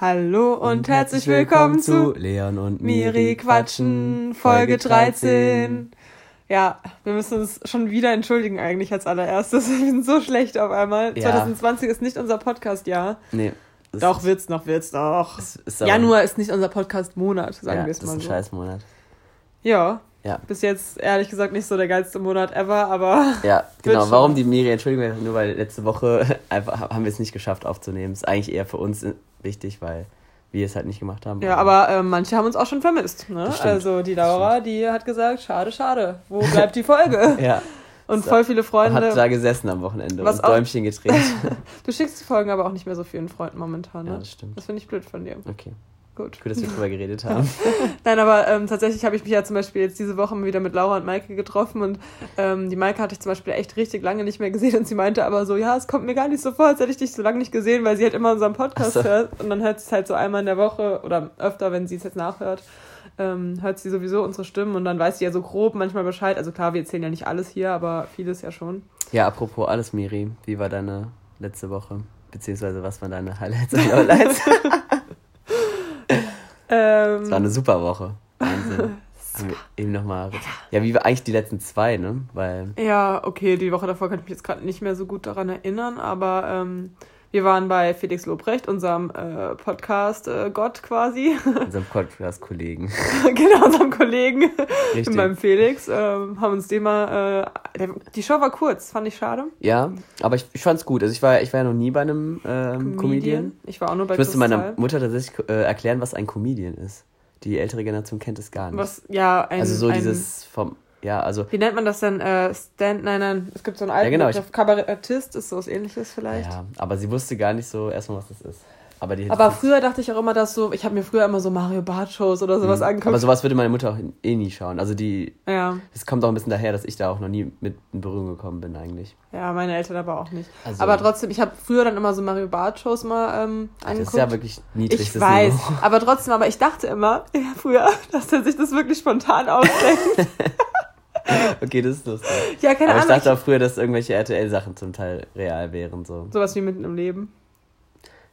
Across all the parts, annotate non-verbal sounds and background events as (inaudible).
Hallo und, und herzlich willkommen, willkommen zu Leon und Miri quatschen, Folge 13. Ja, wir müssen uns schon wieder entschuldigen eigentlich als allererstes. (laughs) Wir sind so schlecht auf einmal. Ja. 2020 ist nicht unser Podcast-Jahr. Nee. Doch, wird's noch, wird's doch. Ist Januar ist nicht unser Podcast-Monat, sagen ja, wir es mal so. Das ist ein Scheiß-Monat. Ja. Ja. Bis jetzt ehrlich gesagt nicht so der geilste Monat ever, aber. (laughs) Ja, (laughs) genau. Warum die Miri entschuldigen nur weil letzte Woche einfach haben wir es nicht geschafft aufzunehmen. Ist eigentlich eher für uns wichtig, weil wir es halt nicht gemacht haben. Ja, aber äh, manche haben uns auch schon vermisst. Ne? Also die Laura, die hat gesagt, schade, schade. Wo bleibt die Folge? (laughs) ja. Und so. voll viele Freunde. Hat da gesessen am Wochenende was und auch, Däumchen gedreht. (laughs) du schickst die Folgen aber auch nicht mehr so vielen Freunden momentan. Ne? Ja, das stimmt. Das finde ich blöd von dir. Okay. Gut. Gut, dass wir drüber geredet haben. (laughs) Nein, aber ähm, tatsächlich habe ich mich ja zum Beispiel jetzt diese Woche wieder mit Laura und Maike getroffen und ähm, die Maike hatte ich zum Beispiel echt richtig lange nicht mehr gesehen und sie meinte aber so, ja, es kommt mir gar nicht so vor, als hätte ich dich so lange nicht gesehen, weil sie halt immer unseren Podcast so. hört und dann hört sie es halt so einmal in der Woche oder öfter, wenn sie es jetzt nachhört, ähm, hört sie sowieso unsere Stimmen und dann weiß sie ja so grob manchmal Bescheid. Also klar, wir erzählen ja nicht alles hier, aber vieles ja schon. Ja, apropos alles, Miri, wie war deine letzte Beziehungsweise was waren deine Highlights und Lowlights? (laughs) Ähm, es war eine super Woche. Wahnsinn. (laughs) eben nochmal. Ja, wie war eigentlich die letzten zwei, ne? Weil. Ja, okay, die Woche davor kann ich mich jetzt gerade nicht mehr so gut daran erinnern, aber ähm, wir waren bei Felix Lobrecht, unserem äh, Podcast-Gott äh, quasi. (laughs) Unserem Podcast-Kollegen. (laughs) genau, unserem Kollegen. Richtig. Beim Felix. Äh, haben uns den mal. Äh, die Show war kurz, fand ich schade. Ja, aber ich, ich fand's gut. Also ich war, ich war ja noch nie bei einem ähm, Comedian. Comedian. Ich war auch nur bei Ich müsste meiner Mutter tatsächlich äh, erklären, was ein Comedian ist. Die ältere Generation kennt es gar nicht. Was, ja, ein. Also so ein, dieses vom ja, also. Wie nennt man das denn? Äh, Stand, nein, nein, es gibt so einen alten ja, genau, Begriff, Kabarettist, ist so was ähnliches vielleicht. Ja, aber sie wusste gar nicht so erstmal, was das ist. Aber, die aber früher dachte ich auch immer, dass so, ich habe mir früher immer so Mario Bart Shows oder sowas mhm. angeguckt. Aber sowas würde meine Mutter auch eh nie schauen. Also die, ja. es kommt auch ein bisschen daher, dass ich da auch noch nie mit in Berührung gekommen bin eigentlich. Ja, meine Eltern aber auch nicht. Also, aber trotzdem, ich habe früher dann immer so Mario Bart Shows mal ähm, angeguckt. Das ist ja wirklich niedrig. Ich weiß, Niveau. aber trotzdem, aber ich dachte immer, (laughs) ja, früher, dass er sich das wirklich spontan ausdenkt. (laughs) (laughs) okay, das ist lustig. Ja, keine Aber Ahnung. ich dachte auch früher, dass irgendwelche RTL-Sachen zum Teil real wären. So. Sowas wie mitten im Leben.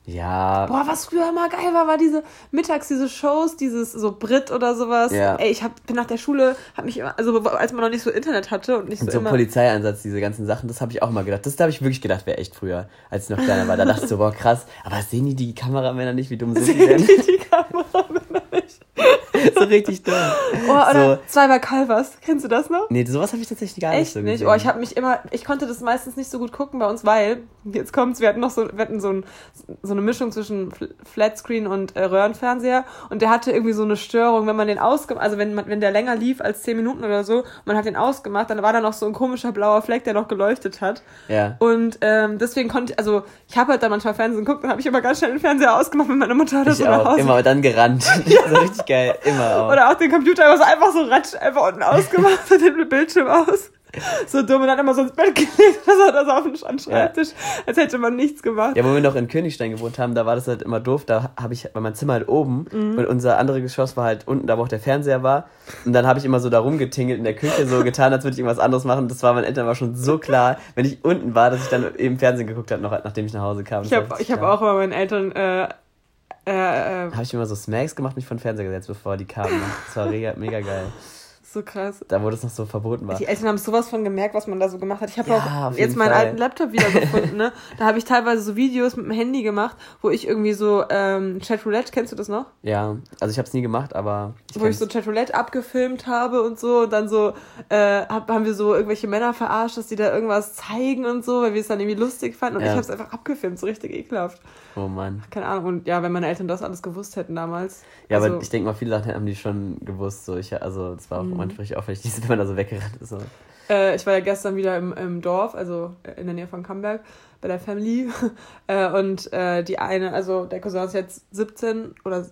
Ja. Boah, was früher immer geil war, war diese mittags diese Shows, dieses so Brit oder sowas. Ja. Ey, ich hab, bin nach der Schule, hab mich immer, also als man noch nicht so Internet hatte und nicht und so. so immer Polizeieinsatz, diese ganzen Sachen, das habe ich auch mal gedacht. Das habe ich wirklich gedacht, wäre echt früher, als ich noch kleiner war. Da dachte ich so, boah, krass. Aber sehen die die Kameramänner nicht, wie dumm sind (laughs) sehen die denn? Die, die Kameramänner nicht. (laughs) so richtig dumm. Oh, oder so. zwei bei Calvas. Kennst du das noch? Nee, sowas habe ich tatsächlich gar Echt nicht so nicht? Gesehen. Oh, ich habe mich immer, ich konnte das meistens nicht so gut gucken bei uns, weil, jetzt kommt's, wir hatten noch so, wir hatten so, ein, so eine Mischung zwischen Flatscreen und äh, Röhrenfernseher und der hatte irgendwie so eine Störung, wenn man den ausgemacht, also wenn man, wenn der länger lief als zehn Minuten oder so, man hat den ausgemacht, dann war da noch so ein komischer blauer Fleck, der noch geleuchtet hat. Ja. Und ähm, deswegen konnte ich, also ich habe halt dann manchmal Fernsehen geguckt, dann habe ich immer ganz schnell den Fernseher ausgemacht, wenn meine Mutter oder ich so nach Hause. Immer dann gerannt. (laughs) (laughs) ja. so richtig geil, immer auch. Oder auch den Computer einfach so ratsch, einfach unten ausgemacht (laughs) und den Bildschirm aus. So dumm und dann immer so ins Bett gelegt, das hat das auf den Schreibtisch, ja. als hätte man nichts gemacht. Ja, wo wir noch in Königstein gewohnt haben, da war das halt immer doof, da habe ich, weil mein Zimmer halt oben mhm. und unser anderes Geschoss war halt unten, da wo auch der Fernseher war und dann habe ich immer so da rumgetingelt in der Küche, so getan, als würde ich irgendwas anderes machen, das war meinen Eltern war schon so klar, wenn ich unten war, dass ich dann eben Fernsehen geguckt habe, noch nachdem ich nach Hause kam. Ich habe hab auch immer meinen Eltern äh, äh, äh, habe ich immer so Smacks gemacht, mich von Fernseher gesetzt, bevor die kamen. Das war mega, mega geil so krass. Da, wo das noch so verboten war. Die Eltern haben sowas von gemerkt, was man da so gemacht hat. Ich habe ja, auch jetzt meinen Fall. alten Laptop wieder (laughs) gefunden, ne? Da habe ich teilweise so Videos mit dem Handy gemacht, wo ich irgendwie so ähm, Chatroulette, kennst du das noch? Ja, also ich habe es nie gemacht, aber ich wo ich so Chatroulette abgefilmt habe und so und dann so äh, hab, haben wir so irgendwelche Männer verarscht, dass die da irgendwas zeigen und so, weil wir es dann irgendwie lustig fanden und ja. ich habe es einfach abgefilmt, so richtig ekelhaft. Oh Mann. Keine Ahnung und ja, wenn meine Eltern das alles gewusst hätten damals. Ja, also, aber ich denke mal, viele Sachen haben die schon gewusst, so ich also das war auch mhm. Manchmal auffällig, (laughs) wenn man da so weggerannt ist. Äh, ich war ja gestern wieder im, im Dorf, also in der Nähe von Camberg, bei der Family. (laughs) äh, und äh, die eine, also der Cousin ist jetzt 17 oder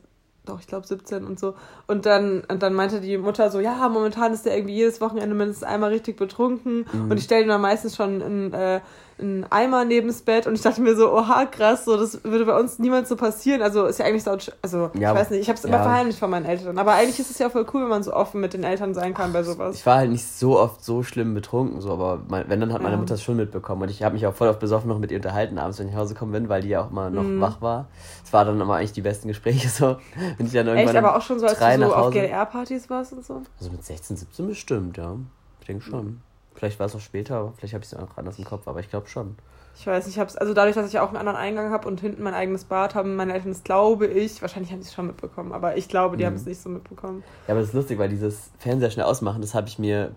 doch, ich glaube 17 und so. Und dann, und dann meinte die Mutter so, ja, momentan ist der irgendwie jedes Wochenende mindestens einmal richtig betrunken. Mhm. Und ich stelle ihm dann meistens schon ein, äh, ein Eimer neben das Bett und ich dachte mir so, oha, krass, so, das würde bei uns niemals so passieren. Also ist ja eigentlich so, also ja, ich weiß nicht, ich habe es immer ja. verheimlicht von meinen Eltern. Aber eigentlich ist es ja voll cool, wenn man so offen mit den Eltern sein kann bei sowas. Ich war halt nicht so oft so schlimm betrunken, so, aber mein, wenn, dann hat meine Mutter es schon mitbekommen. Und ich habe mich auch voll oft besoffen noch mit ihr unterhalten abends, wenn ich nach Hause gekommen bin, weil die ja auch mal noch mhm. wach war. Es war dann immer eigentlich die besten Gespräche (laughs) so. Wenn ich dann irgendwann Echt, aber auch schon so, als du so auf GLR-Partys warst und so? Also mit 16, 17 bestimmt, ja. Ich denke schon. Mhm. Vielleicht war es auch später, vielleicht habe ich es auch anders im Kopf, aber ich glaube schon. Ich weiß nicht, ich hab's, also dadurch, dass ich auch einen anderen Eingang habe und hinten mein eigenes Bad haben meine Eltern das glaube ich, wahrscheinlich haben sie es schon mitbekommen, aber ich glaube, die mhm. haben es nicht so mitbekommen. Ja, aber das ist lustig, weil dieses Fernseher schnell ausmachen, das habe ich mir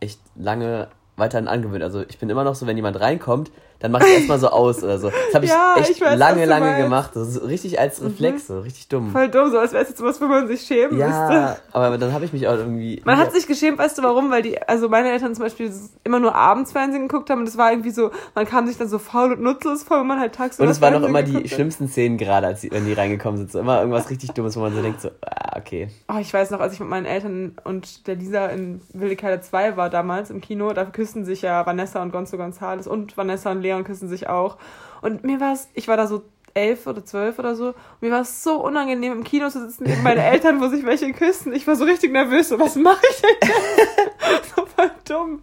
echt lange weiterhin angewöhnt. Also ich bin immer noch so, wenn jemand reinkommt, dann mache ich erstmal so aus oder so. Das habe ich ja, echt ich weiß, lange, lange meinst. gemacht. Das ist richtig als mhm. Reflex, mhm. so richtig dumm. Voll dumm, so als wäre es jetzt was, wo man sich schämen ja, müsste. aber dann habe ich mich auch irgendwie... Man hat sich geschämt, weißt du warum? Weil die, also meine Eltern zum Beispiel immer nur abends Fernsehen geguckt haben und es war irgendwie so, man kam sich dann so faul und nutzlos vor, wenn man halt tagsüber Und es waren noch immer die schlimmsten Szenen gerade, als die, wenn die reingekommen sind. So immer irgendwas richtig Dummes, wo man so denkt, so, ah, okay. Oh, ich weiß noch, als ich mit meinen Eltern und der Lisa in Wilde Kerle 2 war damals im Kino, da küssen sich ja Vanessa und Gonzo Gonzales und Vanessa und Leon küssen sich auch. Und mir war es, ich war da so elf oder zwölf oder so. Und mir war es so unangenehm, im Kino zu sitzen neben meinen (laughs) Eltern, wo sich welche küssen. Ich war so richtig nervös. So, was mache ich denn jetzt? (laughs) so voll dumm.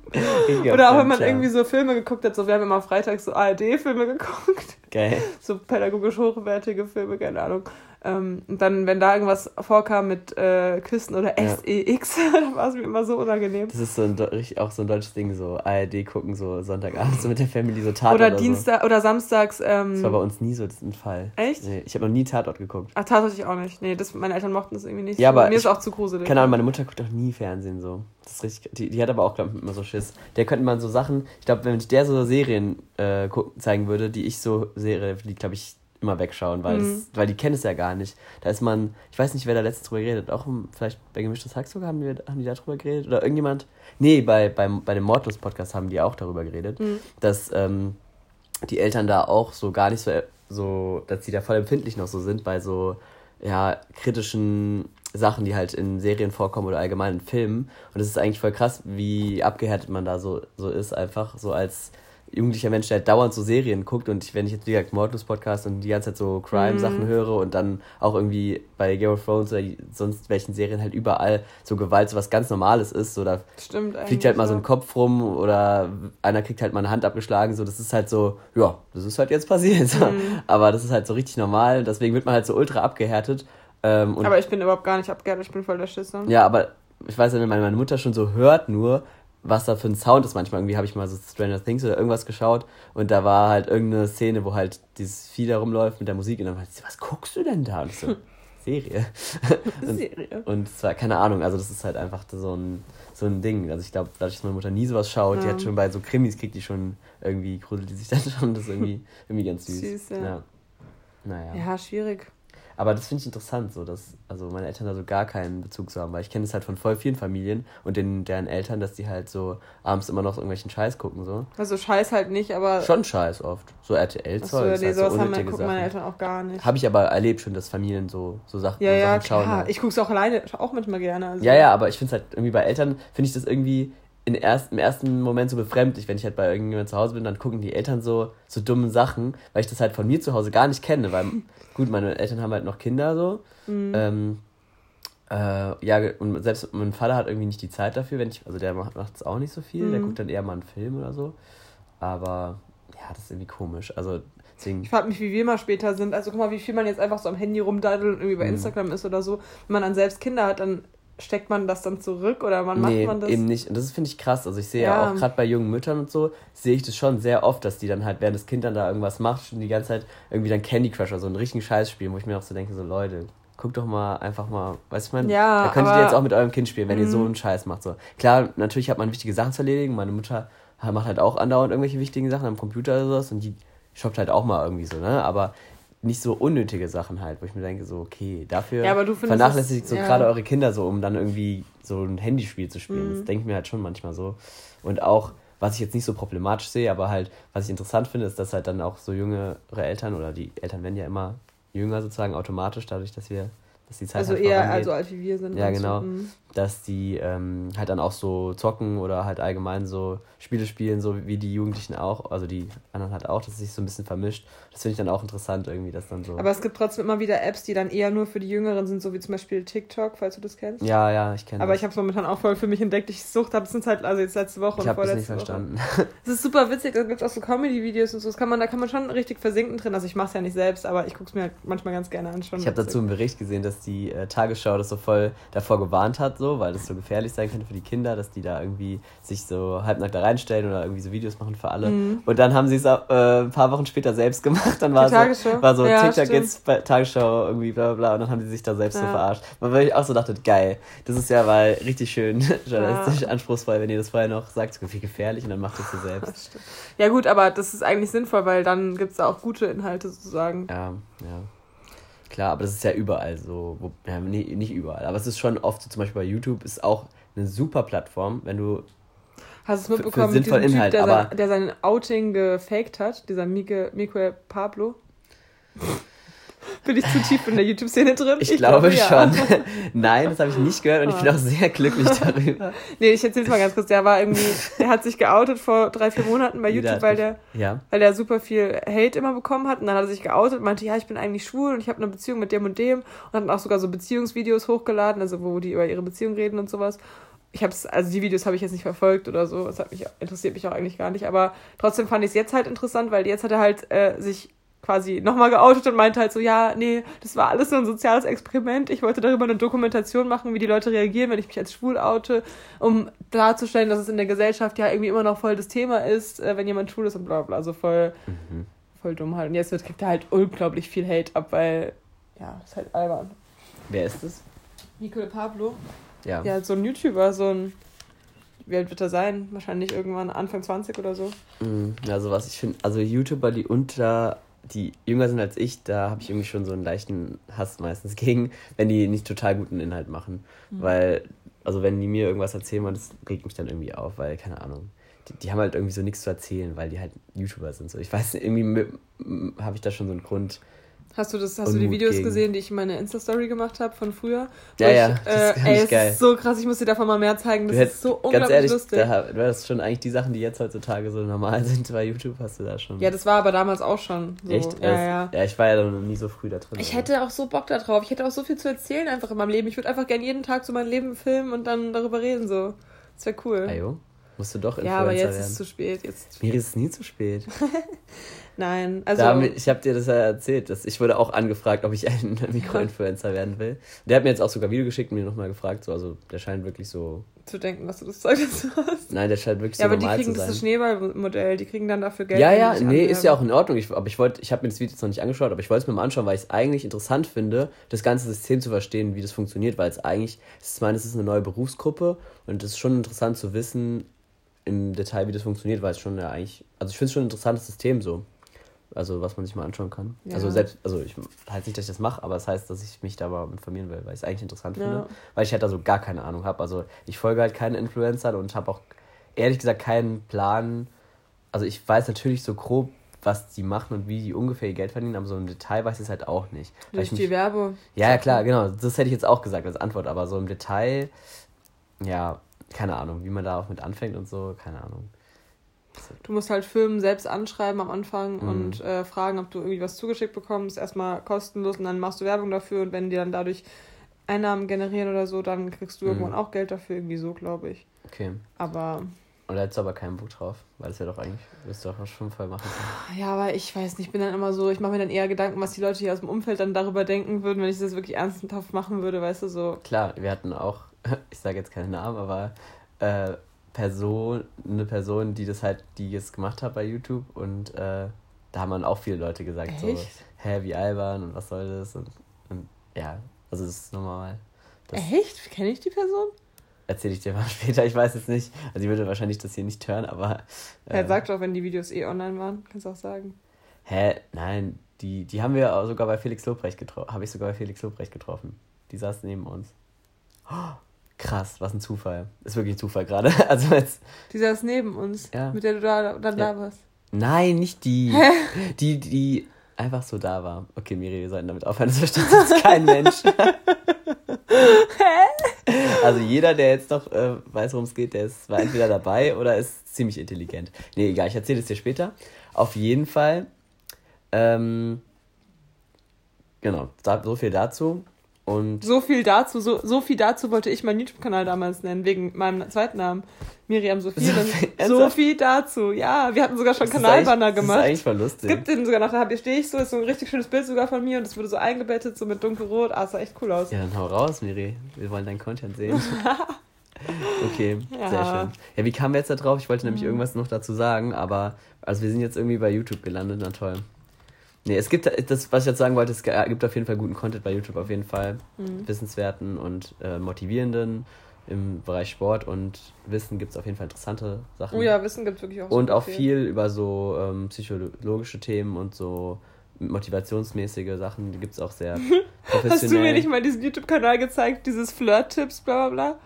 Oder auch wenn man irgendwie so Filme geguckt hat. So, wir haben immer freitags so ARD-Filme geguckt. Geil. So pädagogisch hochwertige Filme, keine Ahnung. Ähm, und dann, wenn da irgendwas vorkam mit äh, Küssen oder ja. SEX, (laughs) dann war es mir immer so unangenehm. Das ist so ein, auch so ein deutsches Ding, so ARD gucken, so Sonntagabend, so mit der Family, so Tatort. Oder, oder Dienstag so. oder samstags. Ähm, das war bei uns nie so ein Fall. Echt? Nee, ich habe noch nie Tatort geguckt. Ach, Tatort ich auch nicht. Nee, das, meine Eltern mochten das irgendwie nicht. Ja, aber mir ich, ist auch zu gruselig. Keine Ahnung, meine Mutter guckt auch nie Fernsehen so. Das ist richtig, die, die hat aber auch, glaube ich, immer so Schiss. Der könnte man so Sachen, ich glaube, wenn ich der so Serien äh, zeigen würde, die ich so sehe, die, glaube ich, immer wegschauen, weil, mhm. das, weil die kennen es ja gar nicht. Da ist man, ich weiß nicht, wer da letztens drüber geredet, auch vielleicht bei Gemischtes Hack sogar haben die, haben die da drüber geredet oder irgendjemand. Nee, bei, beim, bei dem Mordlos-Podcast haben die auch darüber geredet, mhm. dass ähm, die Eltern da auch so gar nicht so, so, dass sie da voll empfindlich noch so sind bei so, ja, kritischen Sachen, die halt in Serien vorkommen oder allgemein in Filmen. Und es ist eigentlich voll krass, wie abgehärtet man da so, so ist, einfach so als jugendlicher Mensch, der halt dauernd so Serien guckt und ich, wenn ich jetzt wie gesagt Mordlus Podcast und die ganze Zeit so Crime-Sachen mhm. höre und dann auch irgendwie bei Game of Thrones oder sonst welchen Serien halt überall so Gewalt so was ganz Normales ist, so da Stimmt fliegt halt mal so ein Kopf rum oder einer kriegt halt mal eine Hand abgeschlagen, so das ist halt so, ja, das ist halt jetzt passiert, mhm. aber das ist halt so richtig normal, deswegen wird man halt so ultra abgehärtet. Ähm, aber ich bin überhaupt gar nicht abgehärtet, ich bin voll der Schisser. Ja, aber ich weiß ja, wenn meine Mutter schon so hört nur, was da für ein Sound ist. Manchmal irgendwie habe ich mal so Stranger Things oder irgendwas geschaut und da war halt irgendeine Szene, wo halt dieses Vieh da rumläuft mit der Musik und dann meinte sie, was guckst du denn da? Und ich so, (laughs) Serie. (laughs) und, Serie. Und zwar, keine Ahnung, also das ist halt einfach so ein, so ein Ding. Also ich glaube, dadurch, dass meine Mutter nie sowas schaut, ja. die hat schon bei so Krimis, kriegt die schon irgendwie, gruselt die sich dann schon, das ist irgendwie, (laughs) irgendwie ganz süß. Süß, ja. ja. Naja. Ja, schwierig. Aber das finde ich interessant, so dass also meine Eltern da so gar keinen Bezug zu haben, weil ich kenne es halt von voll vielen Familien und den, deren Eltern, dass die halt so abends immer noch so irgendwelchen Scheiß gucken. so. Also Scheiß halt nicht, aber. Schon Scheiß oft. So RTL-Zeug. So, nee, halt sowas so haben meine, gucken meine Eltern auch gar nicht. Habe ich aber erlebt schon, dass Familien so, so Sachen, ja, ja, Sachen schauen. Ja, halt. ich gucke es auch alleine, auch manchmal gerne. Also. Ja, ja, aber ich finde es halt irgendwie bei Eltern, finde ich das irgendwie in erst, im ersten Moment so befremdlich, wenn ich halt bei irgendjemandem zu Hause bin, dann gucken die Eltern so, so dumme Sachen, weil ich das halt von mir zu Hause gar nicht kenne, weil, (laughs) gut, meine Eltern haben halt noch Kinder so. Mhm. Ähm, äh, ja, und selbst mein Vater hat irgendwie nicht die Zeit dafür, wenn ich, also der macht es auch nicht so viel, mhm. der guckt dann eher mal einen Film oder so. Aber ja, das ist irgendwie komisch. Also deswegen. Ich frage mich, wie wir mal später sind. Also guck mal, wie viel man jetzt einfach so am Handy rumdaddelt und irgendwie bei mhm. Instagram ist oder so. Wenn man dann selbst Kinder hat, dann steckt man das dann zurück oder wann nee, macht man das? eben nicht. Und das finde ich krass. Also ich sehe ja, ja auch gerade bei jungen Müttern und so, sehe ich das schon sehr oft, dass die dann halt, während das Kind dann da irgendwas macht, schon die ganze Zeit irgendwie dann Candy Crush oder so einen richtigen Scheiß spielen, wo ich mir auch so denke, so Leute, guck doch mal einfach mal, weißt du, man, ja, da könntet ihr jetzt auch mit eurem Kind spielen, wenn ihr so mhm. einen Scheiß macht. So. Klar, natürlich hat man wichtige Sachen zu erledigen. Meine Mutter macht halt auch andauernd irgendwelche wichtigen Sachen am Computer oder sowas und die shoppt halt auch mal irgendwie so, ne? Aber nicht so unnötige Sachen halt, wo ich mir denke, so, okay, dafür ja, vernachlässigt so ja. gerade eure Kinder so, um dann irgendwie so ein Handyspiel zu spielen. Mhm. Das denke ich mir halt schon manchmal so. Und auch, was ich jetzt nicht so problematisch sehe, aber halt, was ich interessant finde, ist, dass halt dann auch so jüngere Eltern oder die Eltern werden ja immer jünger sozusagen automatisch, dadurch, dass wir dass die Zeit Also halt eher vorangeht. also alt wie wir sind. Ja, genau. Mhm. Dass die ähm, halt dann auch so zocken oder halt allgemein so Spiele spielen, so wie die Jugendlichen auch, also die anderen halt auch, dass es sich so ein bisschen vermischt. Das finde ich dann auch interessant irgendwie, dass dann so. Aber es gibt trotzdem immer wieder Apps, die dann eher nur für die Jüngeren sind, so wie zum Beispiel TikTok, falls du das kennst. ja, ja, ich kenne Aber das. ich habe es momentan auch voll für mich entdeckt. Ich sucht habe es sind halt, also jetzt letzte Woche Ich und nicht vorletzte Woche. verstanden. (laughs) Es ist super witzig, da gibt es auch so Comedy-Videos und so. Das kann man, da kann man schon richtig versinken drin. Also ich mache es ja nicht selbst, aber ich gucke es mir halt manchmal ganz gerne an. Schon Ich habe dazu einen Bericht gesehen, dass die äh, Tagesschau das so voll davor gewarnt hat, so, weil das so gefährlich sein könnte für die Kinder, dass die da irgendwie sich so halbnackt da reinstellen oder irgendwie so Videos machen für alle. Mhm. Und dann haben sie es auch, äh, ein paar Wochen später selbst gemacht. Dann war Die so, war so Ja, TikTok stimmt. jetzt bei Tagesschau irgendwie bla bla bla und dann haben sie sich da selbst so Ja. verarscht. Weil ich auch so dachte, geil, das ist ja mal richtig schön (laughs) journalistisch anspruchsvoll, wenn ihr das vorher noch sagt, so wie gefährlich und dann macht ihr es so selbst. Ja gut, aber das ist eigentlich sinnvoll, weil dann gibt es auch gute Inhalte sozusagen. Ja, ja. Klar, aber das ist ja überall so. Wo, ja, nee, nicht überall. Aber es ist schon oft so, zum Beispiel bei YouTube ist auch eine super Plattform, wenn du. Hast du es Für- für mitbekommen mit diesem sinnvollen Typ, Inhalt, der, aber- sein, der sein Outing gefaked hat? Dieser Mike, Miguel Pablo? Bin ich zu tief in der YouTube-Szene drin? Ich, glaube, ja. schon. (laughs) Nein, das habe ich nicht gehört und ich bin Ah. auch sehr glücklich (laughs) darüber. Nee, ich erzähl's mal ganz kurz. Der war irgendwie, der hat sich geoutet vor drei, vier Monaten bei YouTube, weil der, Ja. weil der super viel Hate immer bekommen hat. Und dann hat er sich geoutet und meinte, ja, ich bin eigentlich schwul und ich habe eine Beziehung mit dem und dem. Und hat dann auch sogar so Beziehungsvideos hochgeladen, also wo die über ihre Beziehung reden und sowas. Ich hab's, also die Videos habe ich jetzt nicht verfolgt oder so. Das hat mich, interessiert mich auch eigentlich gar nicht. Aber trotzdem fand ich es jetzt halt interessant, weil jetzt hat er halt äh, sich quasi nochmal geoutet und meinte halt so, ja, nee, das war alles so ein soziales Experiment. Ich wollte darüber eine Dokumentation machen, wie die Leute reagieren, wenn ich mich als schwul oute, um darzustellen, dass es in der Gesellschaft ja irgendwie immer noch voll das Thema ist, äh, wenn jemand schwul ist und bla bla. Also voll, Mhm. voll dumm halt. Und jetzt wird, kriegt er halt unglaublich viel Hate ab, weil, ja, ist halt albern. Wer ist das? Nicole Pablo? Ja. Ja, so ein YouTuber, so ein, wie alt wird er sein? Wahrscheinlich irgendwann Anfang 20 oder so. Mhm. Ja, sowas. Ich finde, also YouTuber, die unter, die jünger sind als ich, da habe ich irgendwie schon so einen leichten Hass meistens (laughs) gegen, wenn die nicht total guten Inhalt machen. Weil, also wenn die mir irgendwas erzählen, wollen, das regt mich dann irgendwie auf, weil, keine Ahnung. Die, die haben halt irgendwie so nichts zu erzählen, weil die halt YouTuber sind. So. Ich weiß irgendwie habe ich da schon so einen Grund. Hast du das, hast du die Unmut Videos gegen. gesehen, die ich in meiner Insta-Story gemacht habe von früher? Ja, Wo ja, ich, das äh, ist ey, geil. ist so krass, ich muss dir davon mal mehr zeigen. Das hättest- ist so Ganz unglaublich ehrlich, lustig. da, du hast schon eigentlich die Sachen, die jetzt heutzutage so normal (laughs) sind bei YouTube, hast du da schon. Ja, das war aber damals auch schon so. Echt? Ja, Das- ja. ja, ich war ja noch nie so früh da drin. Ich aber- hätte auch so Bock da drauf. Ich hätte auch so viel zu erzählen einfach in meinem Leben. Ich würde einfach gerne jeden Tag so mein Leben filmen und dann darüber reden. So. Das wäre cool. Ajo, musst du doch Influencer ja, aber jetzt werden. ist es zu spät. Jetzt. Mir ist es nie zu spät. (laughs) Nein, also. Damit, ich habe dir das ja erzählt. Dass ich wurde auch angefragt, ob ich ein (laughs) Mikroinfluencer werden will. Der hat mir jetzt auch sogar Video geschickt und mir nochmal gefragt. So, also der scheint wirklich so. zu denken, dass du das Zeug dazu hast. Nein, der scheint wirklich Ja, so aber die normal kriegen zu sein. das Schneeballmodell. Die kriegen dann dafür Geld. ja, ja, die nee, ist ja auch anwerben. in Ordnung. Ich, aber ich wollte, ich habe mir das Video jetzt noch nicht angeschaut, aber ich wollte es mir mal anschauen, weil ich es eigentlich interessant finde, das ganze System zu verstehen, wie das funktioniert, weil es eigentlich, ich meine, es ist eine neue Berufsgruppe und es ist schon interessant zu wissen im Detail, wie das funktioniert, weil es schon ja eigentlich, also ich finde es schon ein interessantes System so. Also was man sich mal anschauen kann. Ja. Also selbst, also ich halt nicht, dass ich das mache, aber es das heißt, dass ich mich da mal informieren will, weil ich es eigentlich interessant Ja. finde. Weil ich halt da so gar keine Ahnung habe. Also ich folge halt keinen Influencern und habe auch ehrlich gesagt keinen Plan. Also ich weiß natürlich so grob, was die machen und wie die ungefähr ihr Geld verdienen, aber so im Detail weiß ich es halt auch nicht. Durch die mich, Werbe. ja, ja, klar, genau. Das hätte ich jetzt auch gesagt als Antwort, aber so im Detail, ja, keine Ahnung, wie man da auch mit anfängt und so, keine Ahnung. Du musst halt Firmen selbst anschreiben am Anfang Mhm. und äh, fragen, ob du irgendwie was zugeschickt bekommst. Erstmal kostenlos und dann machst du Werbung dafür und wenn die dann dadurch Einnahmen generieren oder so, dann kriegst du Mhm. irgendwann auch Geld dafür, irgendwie so, glaube ich. Okay. Aber Und da hättest du aber keinen Bock drauf, weil das ja doch eigentlich, wirst du doch auch schon voll machen können. ja, aber ich weiß nicht, ich bin dann immer so, ich mache mir dann eher Gedanken, was die Leute hier aus dem Umfeld dann darüber denken würden, wenn ich das wirklich ernsthaft machen würde, weißt du, so. Klar, wir hatten auch, (laughs) ich sage jetzt keinen Namen, aber äh, Person, eine Person, die das halt, die es gemacht hat bei YouTube und äh, da haben dann auch viele Leute gesagt, so, Echt? hä, wie albern und was soll das und, und ja, also das ist normal. Das Echt? Kenne ich die Person? erzähle ich dir mal (laughs) später, ich weiß jetzt nicht, also sie würde wahrscheinlich das hier nicht hören, aber äh, Ja, sag doch, wenn die Videos eh online waren, kannst du auch sagen. hä, nein, die, die haben wir sogar bei Felix Lobrecht getroffen, habe ich sogar bei Felix Lobrecht getroffen. Die saß neben uns. Oh, krass, was ein Zufall. Ist wirklich ein Zufall gerade. (laughs) Also jetzt, Die saß neben uns, Ja. mit der du da, dann Ja. da warst. Nein, nicht die. Die, die, einfach so da war. Okay, Miri, wir sollten damit aufhören, das versteht jetzt (laughs) kein Mensch. (laughs) also jeder, der jetzt noch äh, weiß, worum es geht, der ist, war entweder dabei oder ist ziemlich intelligent. Nee, egal, ich erzähle es dir später. Auf jeden Fall, ähm, genau, so viel dazu. Und so viel dazu, so, so viel dazu wollte ich meinen YouTube-Kanal damals nennen, wegen meinem zweiten Namen. Miriam Sophie. So, (laughs) viel dazu. Ja, wir hatten sogar schon Kanalbanner gemacht. Das ist eigentlich voll lustig. Es gibt den sogar noch, da stehe ich so, ist so ein richtig schönes Bild sogar von mir und es wurde so eingebettet, so mit dunkelrot. Ah, sah echt cool aus. Ja, dann hau raus, Miri. Wir wollen deinen Content sehen. (laughs) okay, ja. sehr schön. Ja, wie kamen wir jetzt da drauf? Ich wollte nämlich mhm. irgendwas noch dazu sagen, aber also wir sind jetzt irgendwie bei YouTube gelandet, na toll. Nee, es gibt, das, was ich jetzt sagen wollte, es gibt auf jeden Fall guten Content bei YouTube, auf jeden Fall. Mhm. Wissenswerten und äh, motivierenden. Im Bereich Sport und Wissen gibt es auf jeden Fall interessante Sachen. Oh ja, Wissen gibt es wirklich auch Und auch viel. viel über so ähm, psychologische Themen und so motivationsmäßige Sachen, die gibt es auch sehr professionell. (laughs) Hast du mir nicht mal diesen YouTube-Kanal gezeigt, dieses Flirt-Tipps, bla bla bla?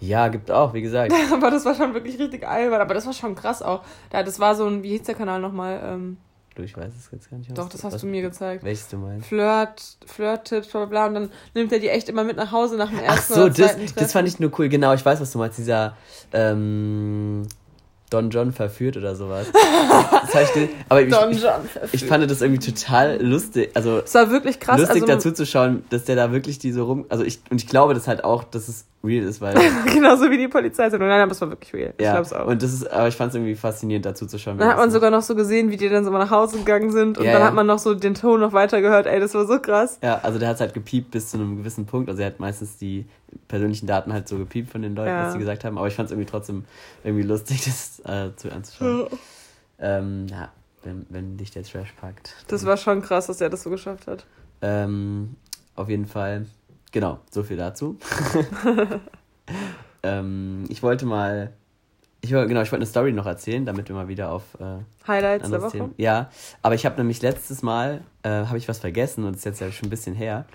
Ja, gibt auch, wie gesagt. (laughs) aber das war schon wirklich richtig albern, aber das war schon krass auch. Da, das war so ein, wie hieß der Kanal nochmal? Ähm, Du, ich weiß es jetzt gar nicht. Doch, das hast du mir gezeigt. Welches du meinst? Flirt, Flirt-Tipps, bla bla Und dann nimmt er die echt immer mit nach Hause nach dem ersten Ach so, das, das fand ich nur cool. Genau, ich weiß, was du meinst. Dieser, ähm, Don John verführt oder sowas. (laughs) Das ich, aber ich, Don John verführt. Ich, fand das irgendwie total lustig. Also, es war wirklich krass. Lustig also, dazu zu schauen, dass der da wirklich die so rum. Also ich, und ich glaube das halt auch, dass es real ist, weil. (laughs) Genauso wie die Polizei sind. Nein, nein, das war wirklich real. Ja, ich glaub's auch. Und das ist, aber ich fand es irgendwie faszinierend dazu zu schauen. Dann hat man sogar noch so gesehen, wie die dann so mal nach Hause gegangen sind. Und ja, dann ja. hat man noch so den Ton noch weiter gehört. Ey, das war so krass. Ja, also der hat halt gepiept bis zu einem gewissen Punkt. Also er hat meistens die persönlichen Daten halt so gepiept von den Leuten, ja. was sie gesagt haben. Aber ich fand es irgendwie trotzdem irgendwie lustig, (laughs) das äh, zu anzuschauen. Ja. Ähm, ja, wenn, wenn dich der Trash packt. Das war schon krass, dass er das so geschafft hat. Ähm, auf jeden Fall, genau, so viel dazu. (laughs) ähm, ich wollte mal, ich genau, ich wollte eine Story noch erzählen, damit wir mal wieder auf äh, Highlights der Woche. Ja, aber ich habe nämlich letztes Mal äh, habe ich was vergessen und das ist jetzt ja schon ein bisschen her.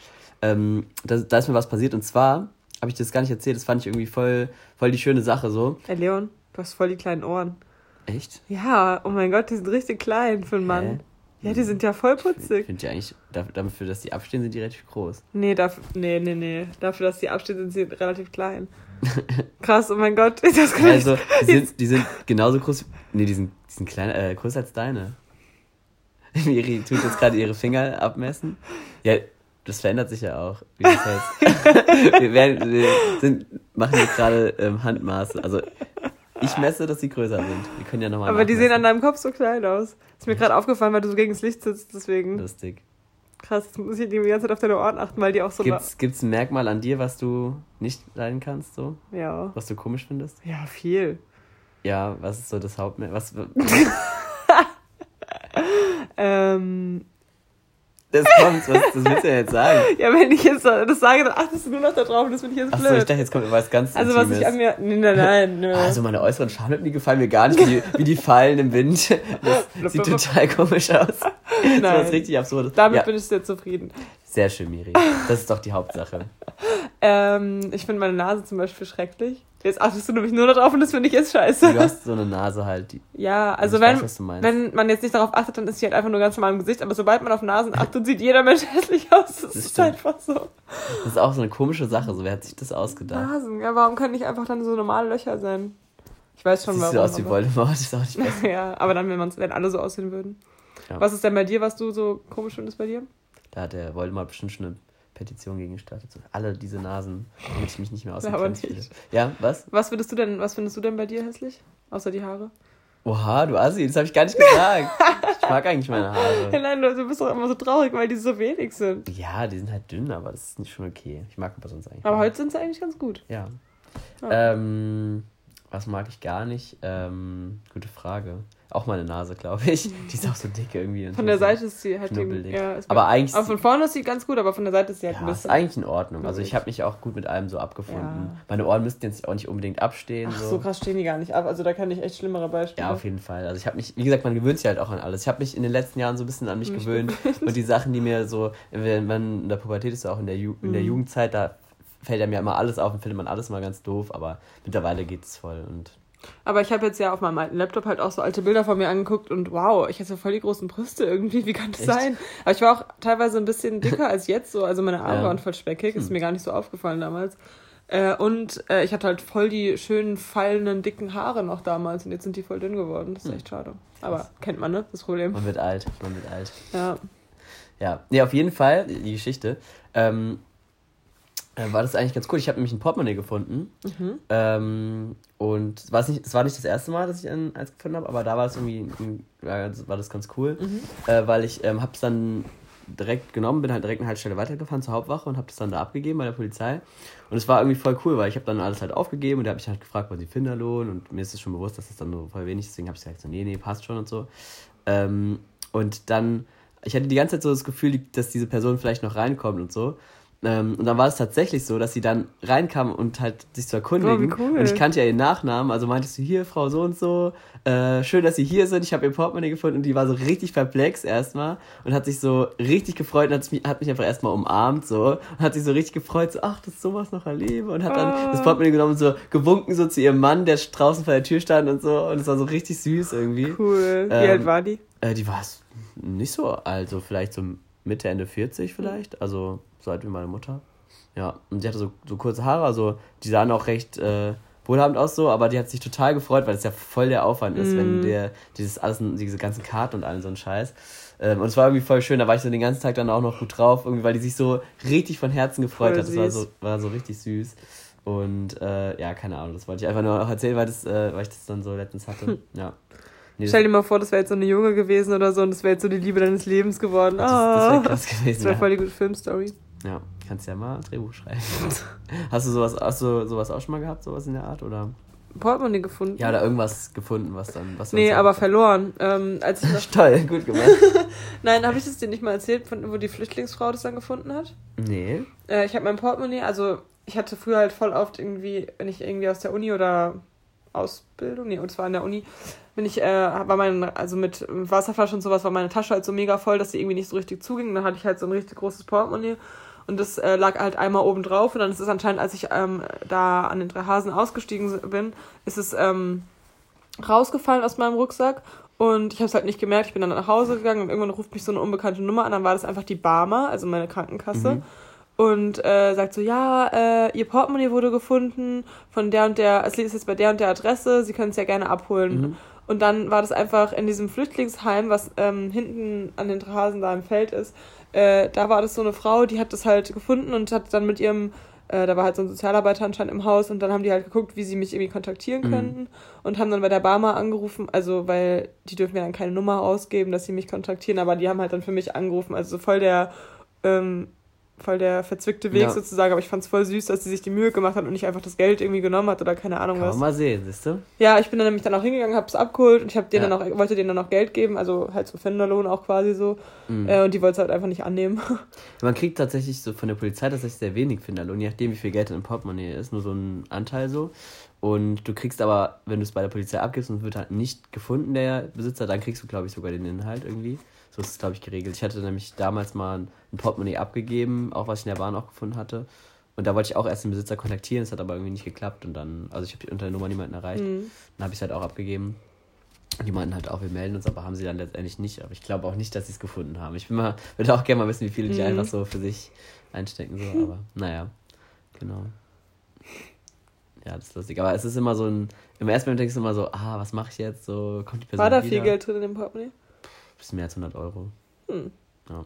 Ähm, da, da ist mir was passiert und zwar habe ich das gar nicht erzählt, das fand ich irgendwie voll, voll die schöne Sache so. Hey Leon, du hast voll die kleinen Ohren. Echt? Ja, oh mein Gott, die sind richtig klein für einen Mann. Ja, die sind ja voll putzig. Ich finde ja eigentlich, dafür, dass die abstehen, sind die relativ groß. Nee, dafür, nee, nee, nee. Dafür, dass die abstehen, sind sie relativ klein. (laughs) Krass, oh mein Gott. (laughs) Das kann also, die sind, die sind genauso groß. Nee, die sind, die sind kleiner, äh, größer als deine. (laughs) Miri tut jetzt gerade ihre Finger abmessen. Ja, das verändert sich ja auch. Wie das heißt. wir, werden, wir sind, machen jetzt gerade ähm, Handmaße. Also ich messe, dass sie größer sind. Wir können ja nochmal. Aber die sehen an deinem Kopf so klein aus. Ist mir gerade aufgefallen, weil du so gegen das Licht sitzt, deswegen. Lustig. Krass, jetzt muss ich die ganze Zeit auf deine Ohren achten, weil die auch so. Gibt's, gibt's ein Merkmal an dir, was du nicht leiden kannst, so? Ja. Was du komisch findest? Ja, viel. Ja, was ist so das Hauptmerkmal? Was. (laughs) ähm, das kommt, was, das willst du ja jetzt sagen. (laughs) Ja, wenn ich jetzt das sage, dann achtest du nur noch da drauf und das finde ich jetzt blöd. Achso, ich dachte, jetzt kommt was ganz Also Intimes. was ich an mir, nein, nein, nein. Also meine äußeren Schamlippen, gefallen mir gar nicht, wie die, wie die fallen im Wind. (laughs) Das sieht total komisch aus. Nein. Das ist richtig absurd. Damit ja. bin ich sehr zufrieden. Sehr schön, Miri. Das ist doch die Hauptsache. (laughs) ähm, ich finde meine Nase zum Beispiel schrecklich. Jetzt achtest du nämlich nur darauf und das finde ich jetzt scheiße. Du hast so eine Nase halt. Die, ja, also wenn, weiß, wenn man jetzt nicht darauf achtet, dann ist sie halt einfach nur ganz normal im Gesicht. Aber sobald man auf Nasen (laughs) achtet, sieht jeder Mensch hässlich aus. Das, das ist stimmt. einfach so. Das ist auch so eine komische Sache. So, wer hat sich das ausgedacht? Nasen, ja, warum können nicht einfach dann so normale Löcher sein? Ich weiß schon, Siehst warum. Sieht aus wie Voldemort, ist auch nicht (laughs) besser. ja, aber dann, wenn, wenn alle so aussehen würden. Ja. Was ist denn bei dir, was du so komisch findest bei dir? Da hat der Voldemort bestimmt schon eine Petition gegen gestartet. So, alle diese Nasen, damit ich mich nicht mehr. Aber nicht. Ja, was? Was findest du denn, was findest du denn bei dir hässlich? Außer die Haare? Oha, du Assi, das habe ich gar nicht gesagt. ich mag eigentlich meine Haare. (laughs) Nein, du bist doch immer so traurig, weil die so wenig sind. Ja, die sind halt dünn, aber das ist nicht schon okay. Ich mag aber sonst eigentlich. Aber heute sind sie eigentlich ganz gut. Ja. ja. Ähm, was mag ich gar nicht? Ähm, gute Frage. Auch meine Nase, glaube ich. Die ist auch so dick irgendwie. Von der Seite ist sie halt irgendwie. Ja, aber eigentlich. Aber von vorne ist sie ganz gut, aber von der Seite ist sie halt ja, ein bisschen. ist eigentlich in Ordnung. Also ich habe mich auch gut mit allem so abgefunden. Ja. Meine Ohren müssten jetzt auch nicht unbedingt abstehen. Ach, so. so krass stehen die gar nicht ab. Also da kann ich echt schlimmere Beispiele. Ja, auf jeden Fall. Also ich habe mich, wie gesagt, man gewöhnt sich halt auch an alles. Ich habe mich in den letzten Jahren so ein bisschen an mich, mich gewöhnt. gewöhnt. Und die Sachen, die mir so, wenn man in der Pubertät ist, auch in der, Ju in der mhm. Jugendzeit, da fällt einem ja immer alles auf und findet man alles mal ganz doof. Aber mittlerweile geht es voll und Aber ich habe jetzt ja auf meinem alten Laptop halt auch so alte Bilder von mir angeguckt und wow, ich hatte voll die großen Brüste irgendwie. Wie kann das Echt? sein? Aber ich war auch teilweise ein bisschen dicker als jetzt so. Also meine (laughs) Arme ja. waren voll speckig. Ist hm. mir gar nicht so aufgefallen damals. Äh, und äh, ich hatte halt voll die schönen, fallenden, dicken Haare noch damals und jetzt sind die voll dünn geworden. Das ist hm. echt schade. Aber kennt man, ne? Das Problem. Man wird alt, man wird alt. Ja. Ja, nee, auf jeden Fall, die Geschichte. Ähm, äh, war das eigentlich ganz cool. Ich habe nämlich ein Portemonnaie gefunden. Mhm. Ähm, und es war nicht, es war nicht das erste Mal, dass ich ein, eins gefunden habe, aber da war es irgendwie, war, war das ganz cool, mhm. äh, weil ich ähm, habe es dann direkt genommen, bin halt direkt eine Haltestelle weitergefahren zur Hauptwache und habe das dann da abgegeben bei der Polizei. Und es war irgendwie voll cool, weil ich habe dann alles halt aufgegeben und da habe ich halt gefragt, was die Finderlohn und mir ist es schon bewusst, dass das dann nur voll wenig ist, deswegen habe ich gesagt, so, nee, nee, passt schon und so. Ähm, und dann, ich hatte die ganze Zeit so das Gefühl, dass diese Person vielleicht noch reinkommt und so. Ähm, und dann war es tatsächlich so, dass sie dann reinkam und halt sich zu erkundigen. Oh, cool. Und ich kannte ja ihren Nachnamen, also meintest du hier, Frau so und so, äh, schön, dass Sie hier sind. Ich habe ihr Portemonnaie gefunden und die war so richtig perplex erstmal und hat sich so richtig gefreut und hat mich, hat mich einfach erstmal umarmt so und hat sich so richtig gefreut, so, ach, dass sowas noch erlebe und hat dann oh. das Portemonnaie genommen und so gewunken so zu ihrem Mann, der draußen vor der Tür stand und so und es war so richtig süß irgendwie. Cool. Wie ähm, alt war die? Äh, die war nicht so alt, so vielleicht so Mitte, Ende 40 vielleicht, also so alt wie meine Mutter. Ja, und sie hatte so, so kurze Haare, also die sahen auch recht äh, wohlhabend aus so, aber die hat sich total gefreut, weil es ja voll der Aufwand ist, mm. wenn mhm. der dieses alles, diese ganzen Karten und allen so ein Scheiß. Ähm, und es war irgendwie voll schön, da war ich so den ganzen Tag dann auch noch gut drauf, irgendwie, weil die sich so richtig von Herzen gefreut voll hat. Das war so, war so richtig süß. Und äh, ja, keine Ahnung, das wollte ich einfach nur auch erzählen, weil, das, äh, weil ich das dann so letztens hatte. Hm. (laughs) Ja. Nee, Stell dir mal vor, das wäre jetzt so eine Junge gewesen oder so und das wäre jetzt so die Liebe deines Lebens geworden. Das, das wäre krass gewesen. Das wäre voll die gute Filmstory. Ja, kannst ja mal ein Drehbuch schreiben. (laughs) hast du sowas, hast du sowas auch schon mal gehabt, sowas in der Art? Oder? Portemonnaie gefunden. Ja, oder irgendwas gefunden, was dann. Was nee, aber verloren. Ähm, als ich (laughs) Toll, gut gemacht. (laughs) Nein, habe ich das dir nicht mal erzählt, von, wo die Flüchtlingsfrau das dann gefunden hat? Nee. Äh, ich habe mein Portemonnaie, also ich hatte früher halt voll oft irgendwie, wenn ich irgendwie aus der Uni oder Ausbildung, nee, und zwar in der Uni, bin ich, äh, war mein, also mit Wasserflasche und sowas war meine Tasche halt so mega voll, dass die irgendwie nicht so richtig zuging. Dann hatte ich halt so ein richtig großes Portemonnaie und das äh, lag halt einmal oben drauf und dann ist es anscheinend, als ich ähm, da an den drei Hasen ausgestiegen bin, ist es ähm, rausgefallen aus meinem Rucksack und ich habe es halt nicht gemerkt. Ich bin dann nach Hause gegangen und irgendwann ruft mich so eine unbekannte Nummer an. Dann war das einfach die Barmer, also meine Krankenkasse. Mhm und äh, sagt so, ja, äh, ihr Portemonnaie wurde gefunden von der und der, es liegt jetzt bei der und der Adresse, Sie können es ja gerne abholen. Mhm. Und dann war das einfach in diesem Flüchtlingsheim, was ähm, hinten an den Hasen da im Feld ist, äh, da war das so eine Frau, die hat das halt gefunden und hat dann mit ihrem, äh, da war halt so ein Sozialarbeiter anscheinend im Haus und dann haben die halt geguckt, wie sie mich irgendwie kontaktieren mhm. könnten und haben dann bei der Barmer angerufen, also weil die dürfen ja dann keine Nummer ausgeben, dass sie mich kontaktieren, aber die haben halt dann für mich angerufen, also so voll der ähm, voll der verzwickte Weg ja. sozusagen, aber ich fand es voll süß, dass sie sich die Mühe gemacht hat und nicht einfach das Geld irgendwie genommen hat oder keine Ahnung Kann was. Kann mal sehen, siehst du? Ja, ich bin dann nämlich dann auch hingegangen, hab's abgeholt und ich hab denen ja. dann auch, wollte denen dann auch Geld geben, also halt so Fenderlohn auch quasi so. Mhm. Äh, und die wollte es halt einfach nicht annehmen. (laughs) Man kriegt tatsächlich so von der Polizei tatsächlich sehr wenig Finderlohn, je nachdem wie viel Geld in im Portemonnaie ist, nur so ein Anteil so. Und du kriegst aber, wenn du es bei der Polizei abgibst und wird halt nicht gefunden, der Besitzer, dann kriegst du, glaube ich, sogar den Inhalt irgendwie. So ist es, glaube ich, geregelt. Ich hatte nämlich damals mal ein Portemonnaie abgegeben, auch was ich in der Bahn auch gefunden hatte. Und da wollte ich auch erst den Besitzer kontaktieren, es hat aber irgendwie nicht geklappt. Und dann, also ich habe unter der Nummer niemanden erreicht. Mhm. Dann habe ich es halt auch abgegeben. Und die meinten halt auch, wir melden uns, aber haben sie dann letztendlich nicht. Aber ich glaube auch nicht, dass sie es gefunden haben. Ich bin mal, (laughs) würde auch gerne mal wissen, wie viele die mhm. einfach so für sich einstecken. So. Aber (laughs) naja, genau. Ja, das ist lustig. Aber es ist immer so ein, im ersten Moment denkst du immer so, ah, was mache ich jetzt? So, kommt die Person War da wieder? viel Geld drin in dem Portemonnaie? Bisschen mehr als 100 Euro. Hm. Ja.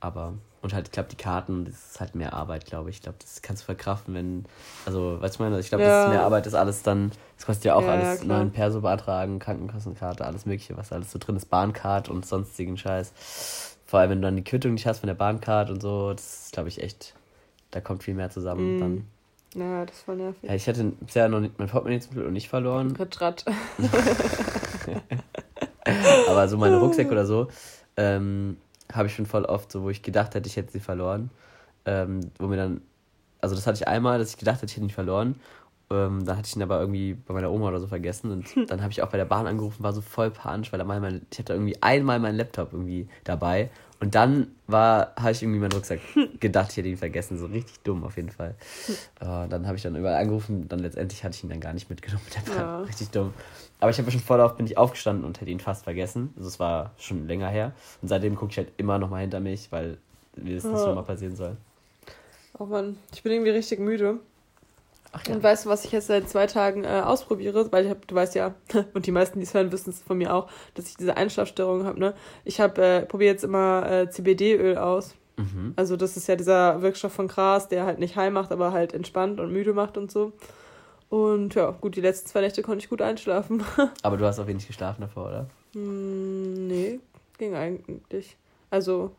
Aber, und halt, ich glaube, die Karten, das ist halt mehr Arbeit, glaube ich. Ich glaube, das kannst du verkraften, wenn, also, weißt du, meine, ich glaube, ja. das ist mehr Arbeit, das alles dann, das kostet ja auch ja, alles, ja, neuen Perso beantragen, Krankenkassenkarte, alles Mögliche, was alles so drin ist, Bahncard und sonstigen Scheiß. Vor allem, wenn du dann die Quittung nicht hast von der Bahncard und so, das ist, glaube ich, echt, da kommt viel mehr zusammen. Mm. Dann. Ja, das war nervig. Ja, ich hatte bisher noch nicht, mein Portemonnaie zum Beispiel noch nicht verloren. Ritt, (laughs) (laughs) (laughs) Aber so meine Rucksäcke oder so, ähm, habe ich schon voll oft, so wo ich gedacht hätte, ich hätte sie verloren. Ähm, wo mir dann, also das hatte ich einmal, dass ich gedacht hätte, ich hätte ihn verloren. Ähm, dann hatte ich ihn aber irgendwie bei meiner Oma oder so vergessen und (laughs) dann habe ich auch bei der Bahn angerufen, war so voll panisch, weil mein, ich hatte irgendwie einmal meinen Laptop irgendwie dabei Und dann war, habe ich irgendwie meinen Rucksack (laughs) gedacht, ich hätte ihn vergessen. So richtig dumm auf jeden Fall. Uh, dann habe ich dann überall angerufen. Dann letztendlich hatte ich ihn dann gar nicht mitgenommen. Der war ja. richtig dumm. Aber ich habe schon vor darauf bin ich aufgestanden und hätte ihn fast vergessen. Also es war schon länger her. Und seitdem gucke ich halt immer noch mal hinter mich, weil mir das nicht ja. mal passieren soll. Oh Mann, ich bin irgendwie richtig müde. Ach ja. Und weißt du, was ich jetzt seit zwei Tagen äh, ausprobiere? Weil ich hab, du weißt ja, (laughs) und die meisten, die es hören, wissen es von mir auch, dass ich diese Einschlafstörung habe. Ne? Ich habe äh, probiere jetzt immer äh, CBD-Öl aus. Mhm. Also das ist ja dieser Wirkstoff von Gras, der halt nicht heim macht, aber halt entspannt und müde macht und so. Und ja, gut, die letzten zwei Nächte konnte ich gut einschlafen. (laughs) aber du hast auch wenig geschlafen davor, oder? Mm, nee, ging eigentlich. Also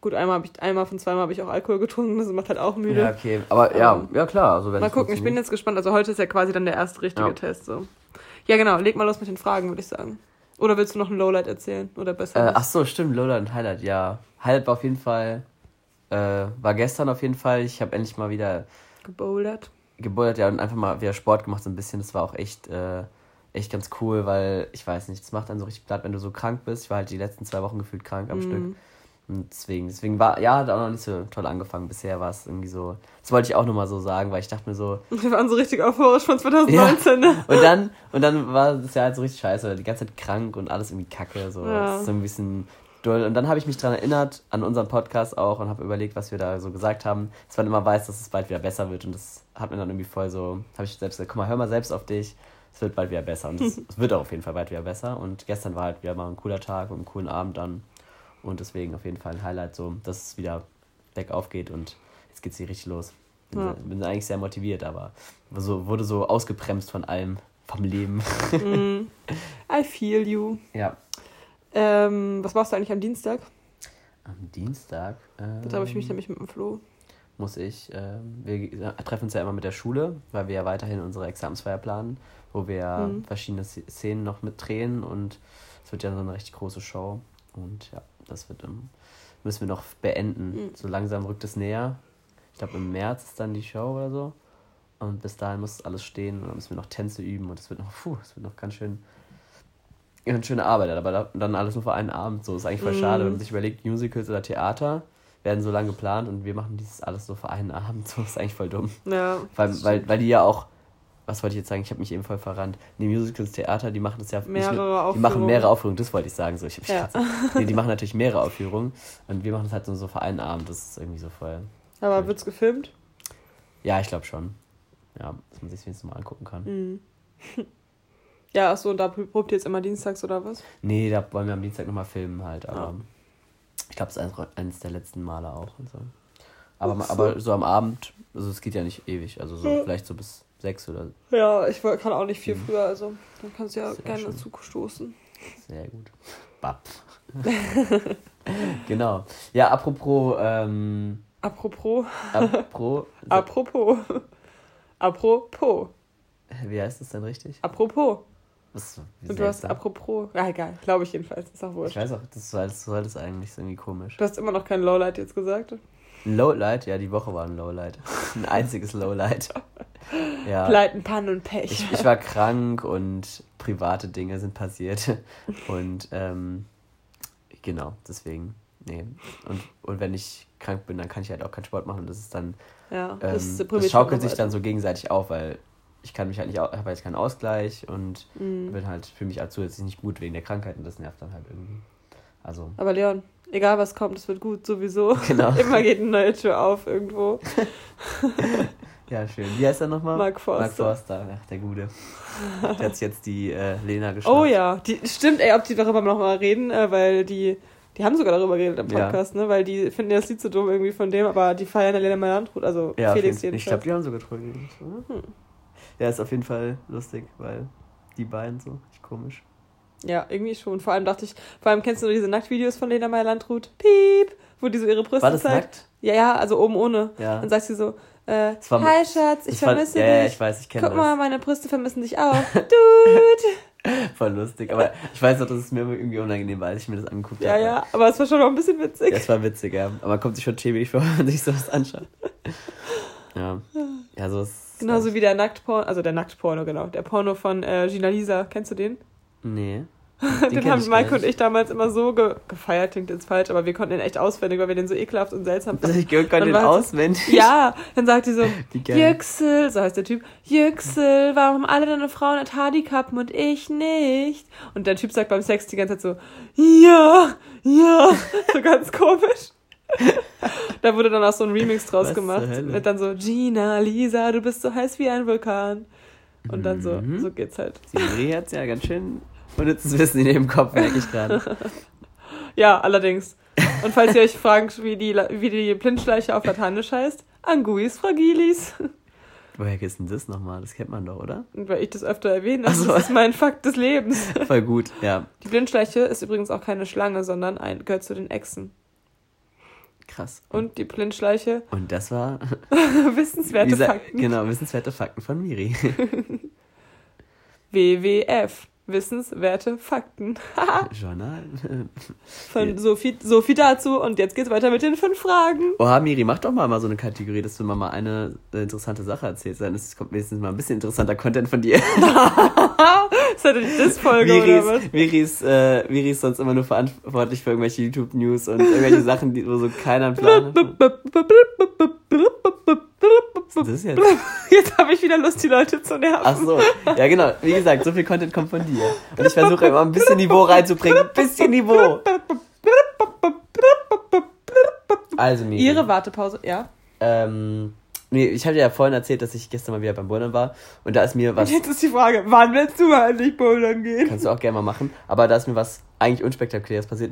Gut, einmal, hab ich, einmal von zweimal habe ich auch Alkohol getrunken, das macht halt auch müde. Ja, okay. Aber ja, ähm, ja klar. Also wenn mal gucken, ich bin jetzt gespannt. Also heute ist ja quasi dann der erste richtige ja. Test. So. Ja, genau. Leg mal los mit den Fragen, würde ich sagen. Oder willst du noch ein Lowlight erzählen? Oder besser? Äh, ach so, stimmt. Lowlight und Highlight, ja. Highlight war auf jeden Fall, äh, war gestern auf jeden Fall. Ich habe endlich mal wieder gebouldert. Gebouldert, ja, und einfach mal wieder Sport gemacht so ein bisschen. Das war auch echt, äh, echt ganz cool, weil ich weiß nicht, das macht dann so richtig platt, wenn du so krank bist. Ich war halt die letzten zwei Wochen gefühlt krank am mm. Stück. Und deswegen, deswegen war, ja, hat auch noch nicht so toll angefangen. Bisher war es irgendwie so. Das wollte ich auch nochmal so sagen, weil ich dachte mir so. (laughs) Wir waren so richtig euphorisch von 2019, ja. ne? (laughs) Und dann, und dann war das ja halt so richtig scheiße, die ganze Zeit krank und alles irgendwie kacke. So. Ja. Das ist so ein bisschen. Und dann habe ich mich daran erinnert, an unseren Podcast auch und habe überlegt, was wir da so gesagt haben, dass man immer weiß, dass es bald wieder besser wird. Und das hat mir dann irgendwie voll so, habe ich selbst gesagt, guck mal, hör mal selbst auf dich. Es wird bald wieder besser. Und es (laughs) wird auch auf jeden Fall bald wieder besser. Und gestern war halt wieder mal ein cooler Tag und einen coolen Abend dann. Und deswegen auf jeden Fall ein Highlight, so, dass es wieder bergauf geht und jetzt geht es hier richtig los. Bin, ja. bin eigentlich sehr motiviert, aber so, wurde so ausgebremst von allem, vom Leben. Mm, (laughs) I feel you. Ja. Ähm, was machst du eigentlich am Dienstag? Am Dienstag? Ähm, da habe ich mich nämlich mit dem Flo. Muss ich. Ähm, wir treffen uns ja immer mit der Schule, weil wir ja weiterhin unsere Examensfeier planen, wo wir mhm. verschiedene Szenen noch mit drehen und es wird ja so eine richtig große Show. Und ja, das wird im, müssen wir noch beenden. Mhm. So langsam rückt es näher. Ich glaube, im März ist dann die Show oder so. Und bis dahin muss alles stehen und dann müssen wir noch Tänze üben und es wird noch, puh, es wird noch ganz schön, ganz schöne Arbeit, aber dann alles nur für einen Abend. So ist eigentlich voll mhm. schade, wenn man sich überlegt, Musicals oder Theater werden so lange geplant und wir machen dieses alles so für einen Abend. So ist eigentlich voll dumm. Ja. Weil, weil, weil die ja auch was wollte ich jetzt sagen? Ich habe mich eben voll verrannt. Die Musicals Theater, die machen das ja mehrere Aufführungen. Die machen mehrere Aufführungen, das wollte ich sagen. So, ich, ja. nee, die (laughs) machen natürlich mehrere Aufführungen und wir machen das halt so, so für einen Abend. Das ist irgendwie so voll. Aber wird es gefilmt? Ja, ich glaube schon. Ja, dass man sich wenigstens mal angucken kann. Mhm. (laughs) Ja, achso, und da probt ihr jetzt immer dienstags oder was? Nee, da wollen wir am Dienstag nochmal filmen halt, aber ja. ich glaube, es ist eines der letzten Male auch und so. Aber, so. aber so am Abend, also es geht ja nicht ewig, also so ja. vielleicht so bis sechs oder. Ja, ich kann auch nicht viel mhm. früher, also dann kannst du ja Sehr gerne schön. dazu stoßen. Sehr gut. Bap. (laughs) genau. Ja, apropos. Ähm, apropos. Apropos. (laughs) apropos. apropos. Wie heißt das denn richtig? Apropos. Was, Und du hast apropos. Ja, egal. Glaube ich jedenfalls. Ist auch wurscht. Ich weiß auch, das soll, das soll das eigentlich irgendwie komisch. Du hast immer noch kein Lowlight jetzt gesagt. Lowlight? Ja, die Woche war ein Lowlight. (laughs) ein einziges Lowlight. (laughs) Ja. Pleiten, Pannen und Pech. Ich, ich, war krank und private Dinge sind passiert. (laughs) Und ähm, genau, deswegen, nee. Und, und wenn ich krank bin, dann kann ich halt auch keinen Sport machen. Und das ist dann. Ja, das, ähm, das schaukelt sich dann so gegenseitig auf, weil ich kann mich halt nicht, habe halt keinen Ausgleich und mhm. bin halt für mich halt zusätzlich nicht gut wegen der Krankheit und das nervt dann halt irgendwie. Also. Aber Leon, egal was kommt, es wird gut sowieso. (laughs) Genau. (laughs) Immer geht eine neue Tür auf irgendwo. (laughs) Ja, schön. Wie heißt er nochmal? Mark Forster. Mark Forster, ach, der Gute. Der hat jetzt die äh, Lena geschnappt. Oh ja, die, stimmt, ey, ob die darüber nochmal reden, äh, weil die, die haben sogar darüber geredet im Podcast, ja. ne? Weil die finden ja das Lied so dumm irgendwie von dem, aber die feiern ja Lena Meyer-Landrut, also ja, Felix jedenfalls. Ich glaube, die haben sogar drüber geredet. Hm. Ja, ist auf jeden Fall lustig, weil die beiden so, echt komisch. Ja, irgendwie schon. Vor allem dachte ich, vor allem kennst du nur diese Nacktvideos von Lena Meyer-Landrut? Piep! Wo die so ihre Brüste War das zeigt. Nackt? Ja, ja, also oben ohne. Ja. Dann sagt sie so, äh, Hi Schatz, ich vermisse war, dich. Ja, ich weiß, ich kenne Guck das. mal, meine Brüste vermissen dich auch. (laughs) Dude! (laughs) Voll lustig, aber ich weiß auch, dass es mir irgendwie unangenehm war, als ich mir das angeguckt habe. Ja, ja, aber es war schon noch ein bisschen witzig. Ja, es war witzig, ja. Aber man kommt sich schon schäbig vor, (laughs) wenn man sich sowas anschaut. Ja. Ja, so ist. Genauso wie der Nacktporno, also der Nacktporno, genau. Der Porno von äh, Gina Lisa. Kennst du den? Nee. (laughs) Den, den haben Mike und ich damals immer so ge gefeiert, klingt jetzt falsch, aber wir konnten den echt auswendig, weil wir den so ekelhaft und seltsam fanden. (laughs) Ich konnte den auswendig? Ja, dann sagt die so, (laughs) Yüksel, so heißt der Typ, Yüksel, warum alle deine Frauen ein Handicap und ich nicht? Und der Typ sagt beim Sex die ganze Zeit so, ja, ja, so ganz komisch. (laughs) da wurde dann auch so ein Remix draus Was gemacht. Mit dann so, Gina, Lisa, du bist so heiß wie ein Vulkan. Und dann so, mhm. so geht's halt. Siri hat's ja ganz schön unnützes Wissen in ihrem Kopf, merke ich gerade. (laughs) ja, allerdings. Und falls ihr euch fragt, wie die, wie die Blindschleiche auf Lateinisch heißt, Anguis fragilis. (laughs) Woher ist denn das nochmal? Das kennt man doch, oder? Und weil ich das öfter erwähne, das so. ist mein Fakt des Lebens. Voll gut, ja. Die Blindschleiche ist übrigens auch keine Schlange, sondern ein, gehört zu den Echsen. Krass. Und die Blindschleiche. Und das war (laughs) wissenswerte Fakten. Genau, wissenswerte Fakten von Miri. (laughs) WWF. Wissenswerte Fakten. Journal. Von Sophie, Sophie dazu und jetzt geht's weiter mit den fünf Fragen. Oha, Miri, mach doch mal, mal so eine Kategorie, dass du mal, mal eine äh, interessante Sache erzählst. Dann ist, kommt wenigstens mal ein bisschen interessanter Content von dir. das hatte die Diss-Folge oder was? Miri ist, äh, Miri ist sonst immer nur verantwortlich für irgendwelche YouTube-News und irgendwelche Sachen, die, wo so keiner Plan hat. Was ist jetzt? (laughs) Jetzt habe ich wieder Lust, die Leute zu nerven. Ach so. Ja, genau. Wie gesagt, so viel Content kommt von dir. Und ich versuche immer ein bisschen Niveau reinzubringen. Ein bisschen Niveau. Also, Miri. Ihre Wartepause, ja. Ähm, nee, ich habe dir ja vorhin erzählt, dass ich gestern mal wieder beim Bouldern war. Und da ist mir was. Jetzt ist die Frage, wann willst du mal endlich Bouldern gehen? Kannst du auch gerne mal machen. Aber da ist mir was eigentlich unspektakuläres passiert.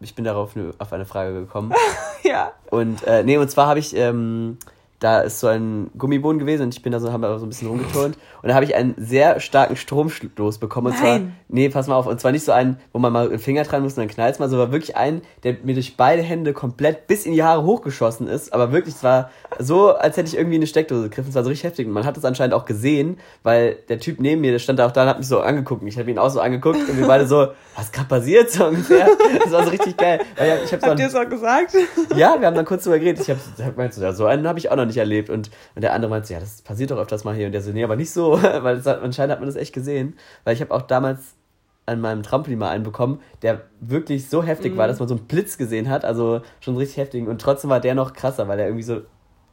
Ich bin darauf auf eine Frage gekommen. (laughs) ja. Und, äh, nee, und zwar habe ich, ähm, da ist so ein Gummiboden gewesen und ich bin da so, haben da so ein bisschen rumgeturnt und da habe ich einen sehr starken Stromstoß bekommen. Und Nein. zwar, nee, pass mal auf, und zwar nicht so einen, wo man mal den Finger dran muss und dann knallt mal, sondern wirklich einen, der mir durch beide Hände komplett bis in die Haare hochgeschossen ist. Aber wirklich, es war so, als hätte ich irgendwie eine Steckdose gegriffen. Es war so richtig heftig. Und man hat es anscheinend auch gesehen, weil der Typ neben mir, der stand da auch da und hat mich so angeguckt. Und ich habe ihn auch so angeguckt und wir beide so, was gerade passiert so ungefähr. Das war so richtig geil. Ich hab so Habt ihr es auch gesagt? Ja, wir haben dann kurz drüber geredet. Ich habe hab gemeint, so, ja, so einen habe ich auch noch nicht erlebt. Und, und der andere meinte, ja, das passiert doch öfters mal hier. Und der so, nee, aber nicht so, (laughs) weil das, anscheinend hat man das echt gesehen. Weil ich habe auch damals an meinem Trampolin mal einen bekommen, der wirklich so heftig mm. war, mhm. dass man so einen Blitz gesehen hat. Also schon richtig heftig. Und trotzdem war der noch krasser, weil der irgendwie so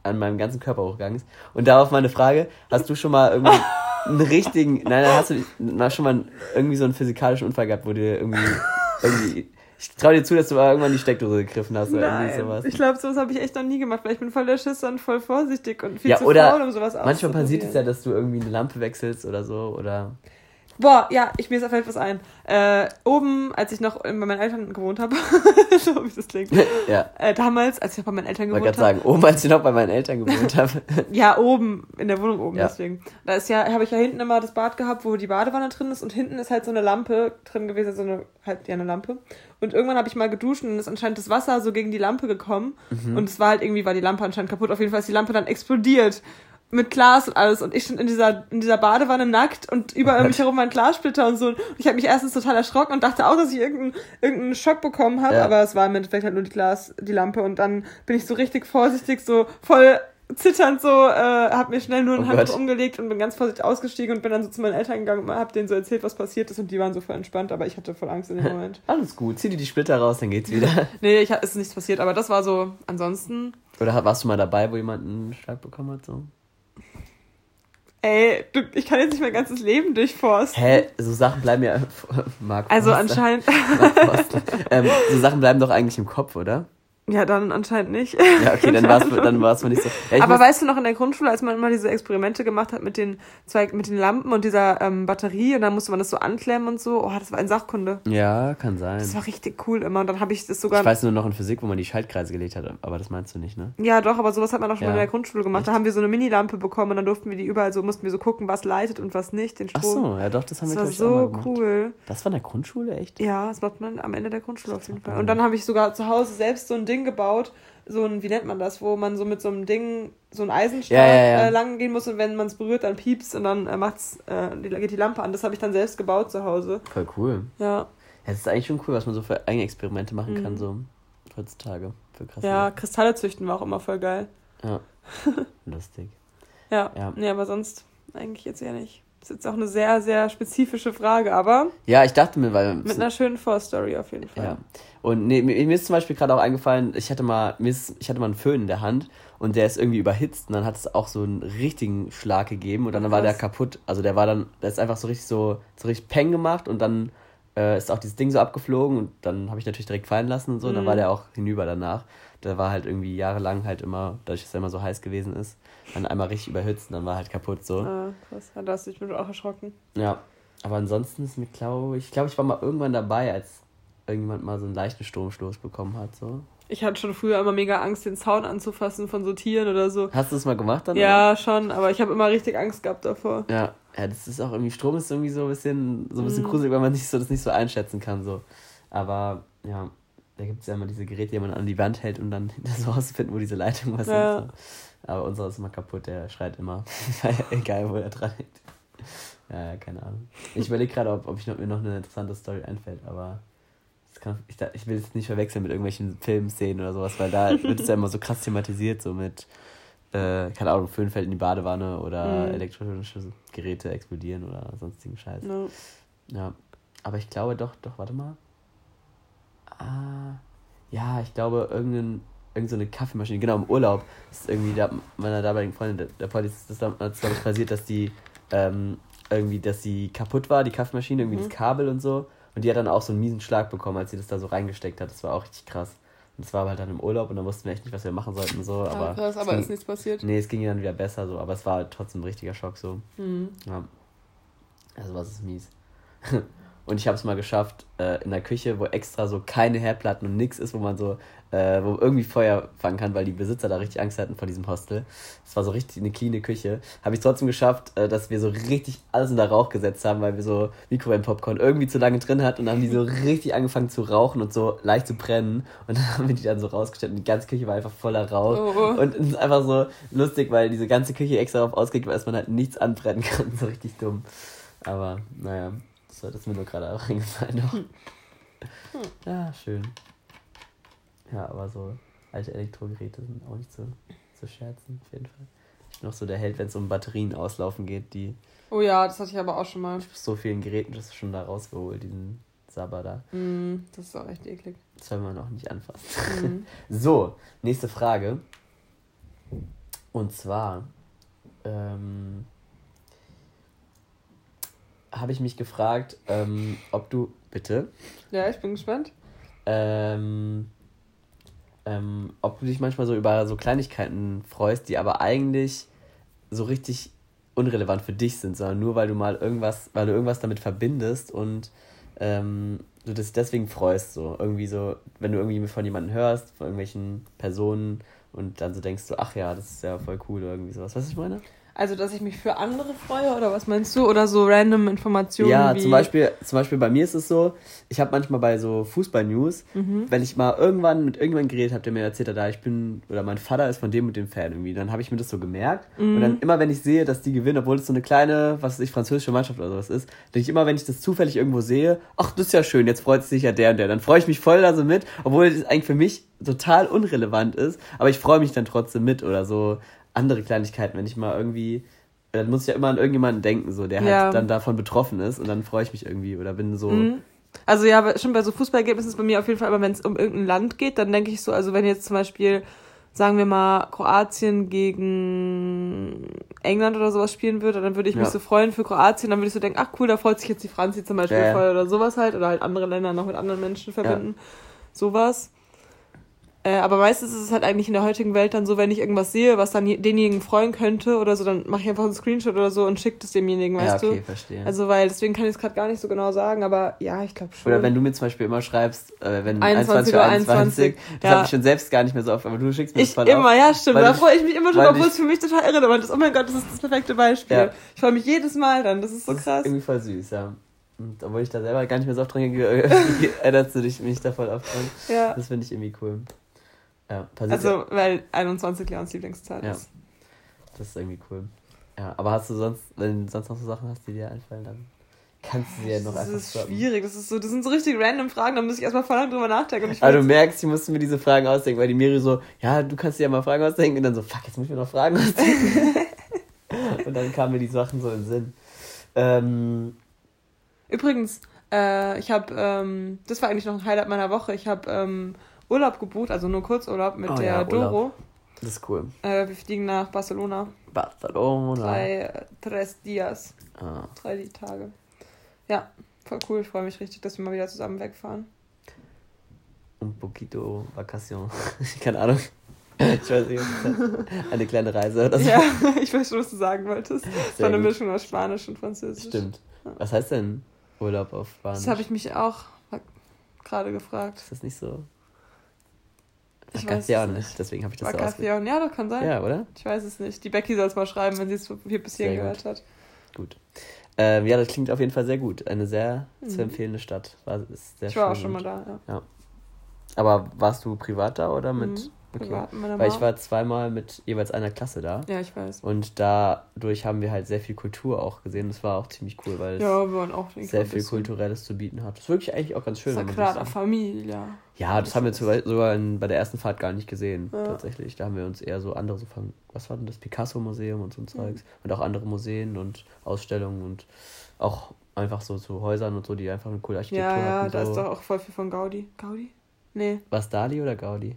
an meinem ganzen Körper hochgegangen ist. Und darauf meine Frage, hast du schon mal irgendwie (laughs) einen richtigen, nein, hast du schon mal irgendwie so einen physikalischen Unfall gehabt, wo du irgendwie, (laughs) irgendwie ich traue dir zu, dass du irgendwann die Steckdose gegriffen hast oder Nein, irgendwie sowas. Ich glaube, sowas habe ich echt noch nie gemacht, weil ich bin voll der Schisser und voll vorsichtig und viel ja, zu faul, um sowas Manchmal passiert es ja, dass du irgendwie eine Lampe wechselst oder so oder. Boah, ja, ich mir fällt was ein. Äh, oben, als ich noch bei meinen Eltern gewohnt habe, (laughs) so wie das klingt. (laughs) ja. Äh, damals, als ich noch bei meinen Eltern gewohnt habe. Ich wollte gerade sagen, oben, als ich noch bei meinen Eltern gewohnt habe. (laughs) ja, oben, in der Wohnung oben, ja. deswegen. Da ist ja, habe ich ja hinten immer das Bad gehabt, wo die Badewanne drin ist und hinten ist halt so eine Lampe drin gewesen, so eine, halt, ja, eine Lampe. Und irgendwann habe ich mal geduscht und ist anscheinend das Wasser so gegen die Lampe gekommen. Mhm. Und es war halt irgendwie, war die Lampe anscheinend kaputt. Auf jeden Fall ist die Lampe dann explodiert mit Glas und alles und ich stand in dieser in dieser Badewanne nackt und überall um mich herum waren Glassplitter und so und ich habe mich erstens total erschrocken und dachte auch, dass ich irgendeinen irgendeinen Schock bekommen habe, ja. aber es war im Endeffekt halt nur die Glas die Lampe und dann bin ich so richtig vorsichtig so voll zitternd so äh, habe mir schnell nur ein oh Handtuch umgelegt und bin ganz vorsichtig ausgestiegen und bin dann so zu meinen Eltern gegangen und habe denen so erzählt, was passiert ist und die waren so voll entspannt, aber ich hatte voll Angst in dem (laughs) Moment. Alles gut, zieh dir die Splitter raus, dann geht's wieder. (laughs) nee, ich, ist nichts passiert, aber das war so ansonsten. Oder warst du mal dabei, wo jemand einen Schlag bekommen hat so? Ey, du, ich kann jetzt nicht mein ganzes Leben durchforsten. Hä? So Sachen bleiben ja. (laughs) Mark also Forster, anscheinend. ähm, so Sachen bleiben doch eigentlich im Kopf, oder? Ja, dann anscheinend nicht. Ja, okay, dann war es (laughs) dann war's mal nicht so. Ja, Aber weißt du noch in der Grundschule, als man immer diese Experimente gemacht hat mit den zwei, mit den Lampen und dieser ähm, Batterie und dann musste man das so anklemmen und so. Oh, das war in Sachkunde. Ja, kann sein. Das war richtig cool immer. Und dann habe ich das sogar. Ich weiß nur noch in Physik, wo man die Schaltkreise gelegt hat, aber das meinst du nicht, ne? Ja, doch, aber sowas hat man auch schon ja. in der Grundschule gemacht. Echt? Da haben wir so eine Minilampe bekommen und dann durften wir die überall so, mussten wir so gucken, was leitet und was nicht, den Strom. Ach so, ja doch, das haben das wir war so cool. Das war in der Grundschule, echt? Ja, das macht man am Ende der Grundschule auf jeden Fall. Und dann habe ich sogar zu Hause selbst so ein Ding gebaut so ein, wie nennt man das, wo man so mit so einem Ding, so ein Eisenstrahl ja, ja, ja. Äh, lang gehen muss und wenn man es berührt, dann piepst und dann äh, macht's, äh, die, geht die Lampe an. Das habe ich dann selbst gebaut zu Hause. Voll cool. Ja. Das ist eigentlich schon cool, was man so für eigene Experimente machen mhm. kann, so heutzutage. Für ja, Kristalle züchten war auch immer voll geil. Ja. (laughs) Lustig. Ja. ja. Nee, aber sonst eigentlich jetzt eher nicht. Das ist jetzt auch eine sehr, sehr spezifische Frage, aber. Ja, ich dachte mir, weil. Mit einer schönen Vorstory auf jeden Fall. Ja. Und nee, mir, ist zum Beispiel gerade auch eingefallen, ich hatte mal, mir ist, ich hatte mal einen Föhn in der Hand und der ist irgendwie überhitzt und dann hat es auch so einen richtigen Schlag gegeben und dann Krass. war der kaputt. Also der war dann, der ist einfach so richtig so, so richtig Peng gemacht und dann äh, ist auch dieses Ding so abgeflogen und dann habe ich natürlich direkt fallen lassen und so. Mhm. Dann war der auch hinüber danach. Der war halt irgendwie jahrelang halt immer, dadurch, dass er immer so heiß gewesen ist, dann einmal richtig überhitzt und dann war halt kaputt so. Ah, krass. Da hast du dich auch erschrocken. Ja. Aber ansonsten ist mir, glaube ich, glaube ich war mal irgendwann dabei, als irgendjemand mal so einen leichten Stromstoß bekommen hat, so. Ich hatte schon früher immer mega Angst, den Zaun anzufassen von so Tieren oder so. Hast du das mal gemacht dann? Ja, oder? schon, aber ich habe immer richtig Angst gehabt davor. Ja, ja, das ist auch irgendwie, Strom ist irgendwie so ein bisschen, so ein bisschen mhm. gruselig, weil man nicht so, das nicht so einschätzen kann, so. Aber, ja, da gibt es ja immer diese Geräte, die man an die Wand hält, um dann (laughs) so rauszufinden, wo diese Leitung was ja. sind. So. Aber unserer ist immer kaputt, der schreit immer. (laughs) Egal, wo er dran hängt. Ja, ja, keine Ahnung. Ich überlege gerade, ob, ob ich noch, mir noch eine interessante Story einfällt, aber kann, ich, ich will es nicht verwechseln mit irgendwelchen Filmszenen oder sowas, weil da (laughs) wird es ja immer so krass thematisiert, so mit, äh, keine Ahnung, Föhn fällt in die Badewanne oder mhm. elektronische Geräte explodieren oder sonstigen Scheiß. No. Ja, aber ich glaube doch, doch, warte mal. Ah, ja, ich glaube, irgendein, irgendeine so Kaffeemaschine, genau, im Urlaub ist irgendwie da, meiner damaligen Freundin, der, der Polizist, ist das damals, glaube ich, passiert, dass die, ähm, irgendwie, dass sie kaputt war, die Kaffeemaschine, irgendwie mhm. das Kabel und so. Und die hat dann auch so einen miesen Schlag bekommen, als sie das da so reingesteckt hat. Das war auch richtig krass. Und das war halt dann im Urlaub und dann wussten wir echt nicht, was wir machen sollten. So. Ah, aber, krass, aber ging, ist nichts passiert. Nee, es ging dann wieder besser so, aber es war halt trotzdem ein richtiger Schock so. Mhm. Ja. Also was ist mies. (laughs) Und ich habe es mal geschafft, äh, in der Küche, wo extra so keine Herdplatten und nichts ist, wo man so, äh, wo irgendwie Feuer fangen kann, weil die Besitzer da richtig Angst hatten vor diesem Hostel. Es war so richtig eine cleane Küche. Habe ich trotzdem geschafft, äh, dass wir so richtig alles in der Rauch gesetzt haben, weil wir so Mikrowellenpopcorn irgendwie zu lange drin hatten und dann haben die so richtig angefangen zu rauchen und so leicht zu brennen. Und dann (laughs) haben wir die dann so rausgestellt und die ganze Küche war einfach voller Rauch. Oh, oh. Und es ist einfach so lustig, weil diese ganze Küche extra darauf ausgelegt war, dass man halt nichts anbrennen kann. (laughs) So richtig dumm. Aber naja, so, das ist mir nur gerade auch (laughs) eingefallen. Hm. Ja, schön. Ja, aber so alte Elektrogeräte sind auch nicht zu, zu scherzen, auf jeden Fall. Ich bin noch so der Held, wenn es um Batterien auslaufen geht, die. Oh ja, das hatte ich aber auch schon mal. So vielen Geräten das schon da rausgeholt, diesen Sabber da. Mm, das ist auch echt eklig. Das soll man auch nicht anfassen. Mm. (laughs) so, nächste Frage. Und zwar, ähm, habe ich mich gefragt, ähm, ob du. Bitte? Ja, ich bin gespannt. Ähm, ähm, ob du dich manchmal so über so Kleinigkeiten freust, die aber eigentlich so richtig unrelevant für dich sind, sondern nur weil du mal irgendwas, weil du irgendwas damit verbindest und ähm, du das deswegen freust, so irgendwie so, wenn du irgendwie von jemandem hörst, von irgendwelchen Personen und dann so denkst du, ach ja, das ist ja voll cool oder irgendwie sowas. Weißt du, was ich meine? Also, dass ich mich für andere freue oder was meinst du? Oder so random Informationen? Ja, zum, Beispiel, zum Beispiel bei mir ist es so, ich habe manchmal bei so Fußball-News, mhm. wenn ich mal irgendwann mit irgendwann geredet habe, der mir erzählt hat, da ich bin, oder mein Vater ist von dem und dem Fan irgendwie, dann habe ich mir das so gemerkt. Mhm. Und dann immer, wenn ich sehe, dass die gewinnen, obwohl es so eine kleine, was weiß ich, französische Mannschaft oder sowas ist, denke ich immer, wenn ich das zufällig irgendwo sehe, ach, das ist ja schön, jetzt freut sich ja der und der. Dann freue ich mich voll da so mit, obwohl das eigentlich für mich total unrelevant ist, aber ich freue mich dann trotzdem mit oder so andere Kleinigkeiten, wenn ich mal irgendwie dann muss ich ja immer an irgendjemanden denken, so, der halt dann davon betroffen ist und dann freue ich mich irgendwie oder bin so. Mhm. Also ja, schon bei so Fußballergebnissen ist bei mir auf jeden Fall, aber wenn es um irgendein Land geht, dann denke ich so, also wenn jetzt zum Beispiel, sagen wir mal, Kroatien gegen England oder sowas spielen würde, dann würde ich mich ja. so freuen für Kroatien, dann würde ich so denken, ach cool, da freut sich jetzt die Franzi zum Beispiel ja. voll oder sowas halt, oder halt andere Länder noch mit anderen Menschen verbinden. Ja. Sowas. Äh, aber meistens ist es halt eigentlich in der heutigen Welt dann so, wenn ich irgendwas sehe, was dann denjenigen freuen könnte oder so, dann mache ich einfach einen Screenshot oder so und schicke das demjenigen, weißt ja, okay, du? verstehe. Also, weil deswegen kann ich es gerade gar nicht so genau sagen, aber ja, ich glaube schon. Oder wenn du mir zum Beispiel immer schreibst, äh, wenn 21 Uhr 21, das ja. habe ich schon selbst gar nicht mehr so oft, aber du schickst mir das voll immer, auf, ja, stimmt. Da freue ich mich immer schon, obwohl es für mich total irrelevant ist. Oh mein Gott, das ist das perfekte Beispiel. Ja. Ich freue mich jedes Mal dann, das ist so das krass. Ist irgendwie voll süß, ja. Und obwohl ich da selber gar nicht mehr so oft dran (laughs) erinnerst du dich mich da voll oft dran. Ja. Das finde ich irgendwie cool. Ja, also, weil 21 Leons Lieblingszahl ja. ist. Das ist irgendwie cool. Ja, aber hast du sonst, wenn du sonst noch so Sachen hast, die dir einfallen, dann kannst du sie ja noch das einfach Das ist stoppen. schwierig, das, ist so, das sind so richtig random Fragen, da muss ich erstmal voll lang drüber nachdenken. aber du merkst, ich musste mir diese Fragen ausdenken, weil die Miri so, ja, du kannst dir ja mal Fragen ausdenken und dann so, fuck, jetzt muss ich mir noch Fragen ausdenken. (laughs) und dann kamen mir die Sachen so in den Sinn. Ähm, Übrigens, äh, ich habe, ähm, das war eigentlich noch ein Highlight meiner Woche. Ich habe ähm, Urlaub gebucht, also nur Kurzurlaub mit Oh der ja, Urlaub. Doro. das ist cool. Äh, wir fliegen nach Barcelona. Barcelona. Drei, äh, tres Dias. Ah. Drei Tage. Ja, voll cool. Ich freue mich richtig, dass wir mal wieder zusammen wegfahren. Un poquito vacation. (laughs) Keine Ahnung. Ich weiß nicht, eine kleine Reise oder so. Ja, (laughs) ich weiß schon, was du sagen wolltest. Das Sehr war eine gut. Mischung aus Spanisch und Französisch. Stimmt. Was heißt denn Urlaub auf Spanisch? Das habe ich mich auch gerade gefragt. Ist das nicht so? Ich Vacation, nicht. deswegen habe ich das so ausge... Vacation, ja, das kann sein. Ja, oder? Ich weiß es nicht. Die Becky soll es mal schreiben, wenn sie es hier bis hierhin gehört hat. Gut. Ähm, ja, das klingt auf jeden Fall sehr gut. Eine sehr zu Mhm. empfehlende Stadt. War, ist sehr Ich war auch schon mal da, ja. Aber warst du privat da oder mit... Mhm. Okay. Weil ich war zweimal mit jeweils einer Klasse da. Ja, ich weiß. Und dadurch haben wir halt sehr viel Kultur auch gesehen. Das war auch ziemlich cool, weil es Ja, ich, sehr viel Kulturelles zu bieten hat. Das ist wirklich eigentlich auch ganz schön. Sagrada so- Familia. Ja, das haben wir sogar in, bei der ersten Fahrt gar nicht gesehen, Ja. tatsächlich. Da haben wir uns eher so andere, so von, was war denn das, Picasso-Museum und so ein Zeugs. Und auch andere Museen und Ausstellungen und auch einfach so zu Häusern und so, die einfach eine coole Architektur Ja, ja, hatten. da so. ist doch auch voll viel von Gaudi. Gaudi? Nee, Was Dali oder Gaudi?